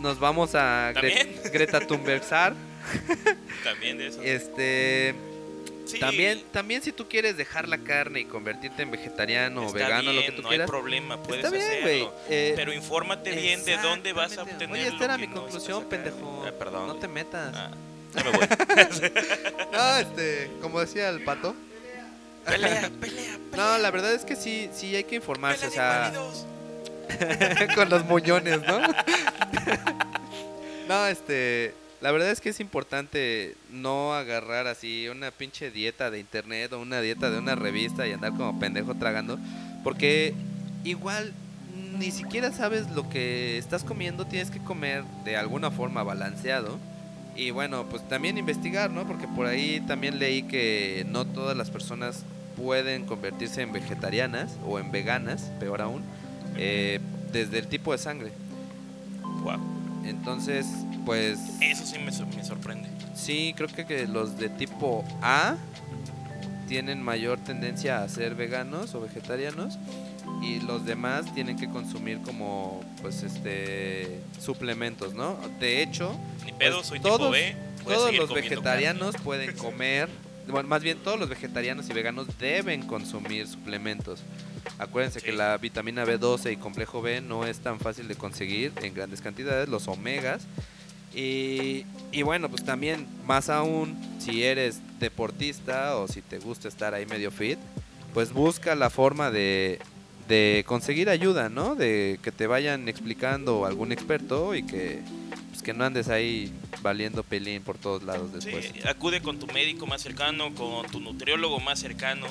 nos vamos a Gre-. Greta Thunbergsar. También de eso. Este, Sí, también también si tú quieres dejar la carne y convertirte en vegetariano o vegano, lo bien, que tú no quieras. hay problema, puedes Está bien, hacerlo. Eh, Pero infórmate bien de dónde vas a obtener Oye, esta lo era mi no conclusión, pendejo. Perdón. No te metas. Ah, ya me voy. No, este, como decía el pato. pelea, pelea, No, la verdad es que sí, sí hay que informarse, o pelea sea, con los muñones, ¿no? no, este, la verdad es que es importante no agarrar así una pinche dieta de internet o una dieta de una revista y andar como pendejo tragando, porque igual ni siquiera sabes lo que estás comiendo, tienes que comer de alguna forma balanceado. Y bueno, pues también investigar, ¿no? Porque por ahí también leí que no todas las personas pueden convertirse en vegetarianas o en veganas, peor aún, eh, desde el tipo de sangre. Guau, Entonces, pues Eso sí me, sor- me sorprende. sí, creo que, que los de tipo A tienen mayor tendencia a ser veganos o vegetarianos y los demás tienen que consumir como pues este suplementos, ¿no? De hecho, Ni pedo, Pues soy todos- tipo B. todos los vegetarianos pueden comer, bueno, más bien todos los vegetarianos y veganos deben consumir suplementos. Acuérdense que la vitamina B12 y complejo B no es tan fácil de conseguir en grandes cantidades, los omegas. Y, y bueno, pues también, más aún, si eres deportista o si te gusta estar ahí medio fit, pues busca la forma de, de conseguir ayuda, ¿no? De que te vayan explicando algún experto y que, pues que no andes ahí valiendo pelín por todos lados después. Sí, acude con tu médico más cercano, con tu nutriólogo más cercano.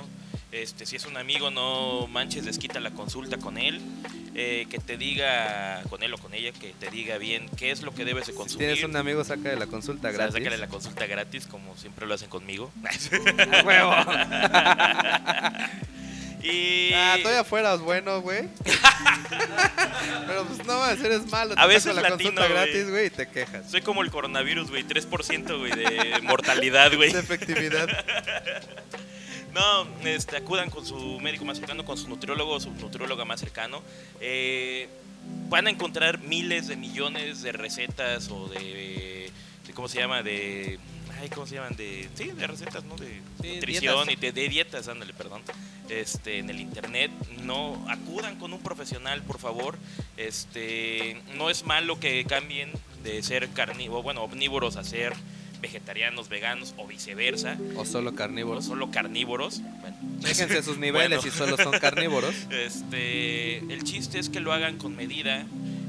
Este, si es un amigo, no manches, desquita la consulta con él. Eh, que te diga, con él o con ella, que te diga bien qué es lo que debes de Si consumir. tienes un amigo, saca de la consulta O sea, gratis. sácale la consulta gratis, como siempre lo hacen conmigo. ¡A huevo! y Ah, todavía fueras bueno, güey. Pero pues no, eres malo. te A veces la latino, consulta gratis, güey, y te quejas. soy como el coronavirus, güey, 3% güey, de mortalidad, güey. De efectividad. No, este, acudan con su médico más cercano, con su nutriólogo o su nutrióloga más cercano. Eh, van a encontrar miles de millones de recetas o de, de ¿cómo se llama? De, ay, ¿cómo se llaman? De, sí, de recetas, ¿no? De Sí, nutrición dietas. y de, de dietas, ándale, perdón. Este, en el internet, no, acudan con un profesional, por favor. Este, no es malo que cambien de ser carnívoros, bueno, omnívoros a ser vegetarianos, veganos o viceversa O solo o carnívoros. solo carnívoros. Bueno, sus niveles Bueno. si solo son carnívoros. este, el chiste es que lo hagan con medida,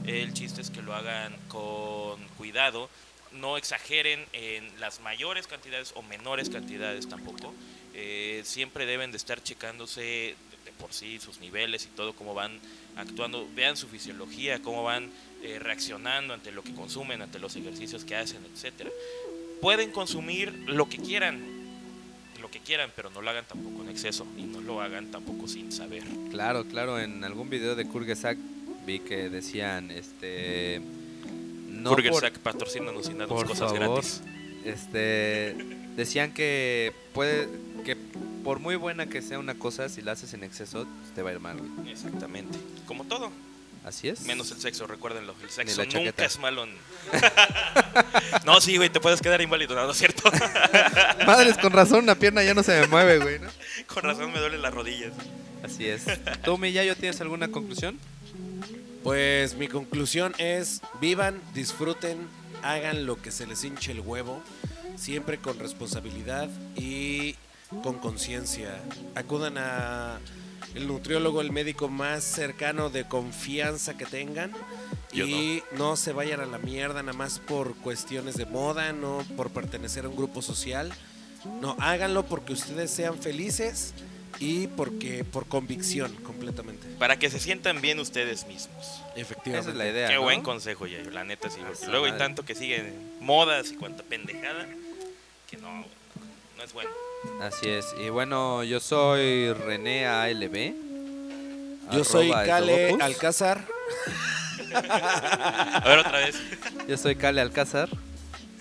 el chiste es que lo hagan con cuidado, no exageren en las mayores cantidades o menores cantidades tampoco. Eh, siempre deben de estar checándose por sí sus niveles y todo, cómo van actuando, vean su fisiología, cómo van eh, reaccionando ante lo que consumen, ante los ejercicios que hacen, etcétera. Pueden consumir lo que quieran, lo que quieran, pero no lo hagan tampoco en exceso y no lo hagan tampoco sin saber. Claro, claro, en algún video de Kurgesak vi que decían, este... No patrocínanos y danos por cosas favor. gratis. Este, decían que puede que por muy buena que sea una cosa, si la haces en exceso, te va a ir mal. Exactamente. Como todo, Así es. menos el sexo, recuérdenlo. El sexo la nunca es malo. no, sí, güey, te puedes quedar inválido, no, no es cierto. Madres, con razón una pierna ya no se me mueve, güey, ¿no? Con razón me duelen las rodillas. Así es. ¿Tú, Miyayo, tienes alguna conclusión? Pues mi conclusión es, vivan, disfruten, hagan lo que se les hinche el huevo, siempre con responsabilidad y con conciencia. Acudan a el nutriólogo, el médico más cercano de confianza que tengan. Yo y no. se vayan a la mierda nada más por cuestiones de moda, no por pertenecer a un grupo social. No, háganlo porque ustedes sean felices y porque por convicción completamente. Para que se sientan bien ustedes mismos. Efectivamente. Esa es la idea. Qué ¿no? buen consejo, Yayo, la neta sí. A Porque su luego hay tanto que siguen modas y cuanta pendejada que no, no es bueno. Así es. Y bueno, yo soy René ALB. Yo soy Cale. Alcázar. A ver otra vez. Yo soy Cale Alcázar.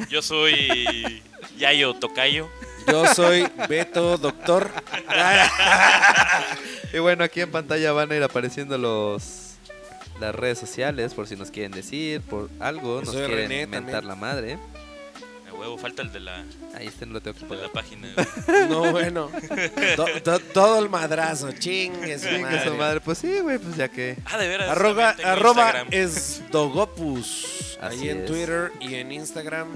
Yo soy Yayo Tocayo. Yo soy Beto Doctor. Y bueno, aquí en pantalla van a ir apareciendo los las redes sociales por si nos quieren decir, por algo, Yo nos quieren René mentar también. la madre. Huevo, falta el de la, Ahí este no lo tengo que de la poner. página. güey. No, bueno. To- to- todo el madrazo. Chingue su Chingue madre. su madre. Pues sí, güey, pues ya que. Ah, de veras. Arroba, Instagram. es Dogopus. Así ahí en es. Twitter y en Instagram.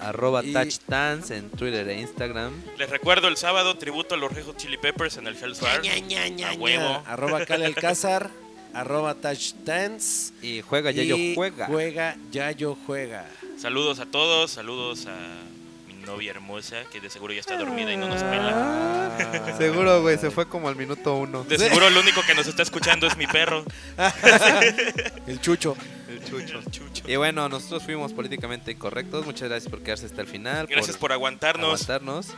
Arroba Y- touchdance en Twitter e Instagram. Les recuerdo el sábado tributo a los Rejos Chili Peppers en el Hell's Bar. Ña, ña, ña, A ña. huevo. Arroba Cale Alcázar. Arroba Touchdance. Y juega, ya yo y juega. Juega, Yayo juega. Saludos a todos, saludos a mi novia hermosa, que de seguro ya está dormida y no nos pela. Ah, Seguro, güey, se fue como al minuto uno. De seguro el único que nos está escuchando es mi perro. El Chucho. El chucho. El Chucho. Y bueno, nosotros fuimos políticamente incorrectos. Muchas gracias por quedarse hasta el final. Gracias por aguantarnos. aguantarnos.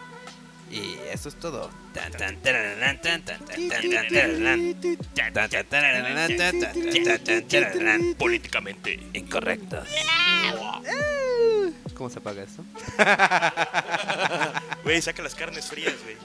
Y eso es todo. Políticamente. Incorrectos. ¿Cómo se apaga esto? Güey, saca las carnes frías, güey.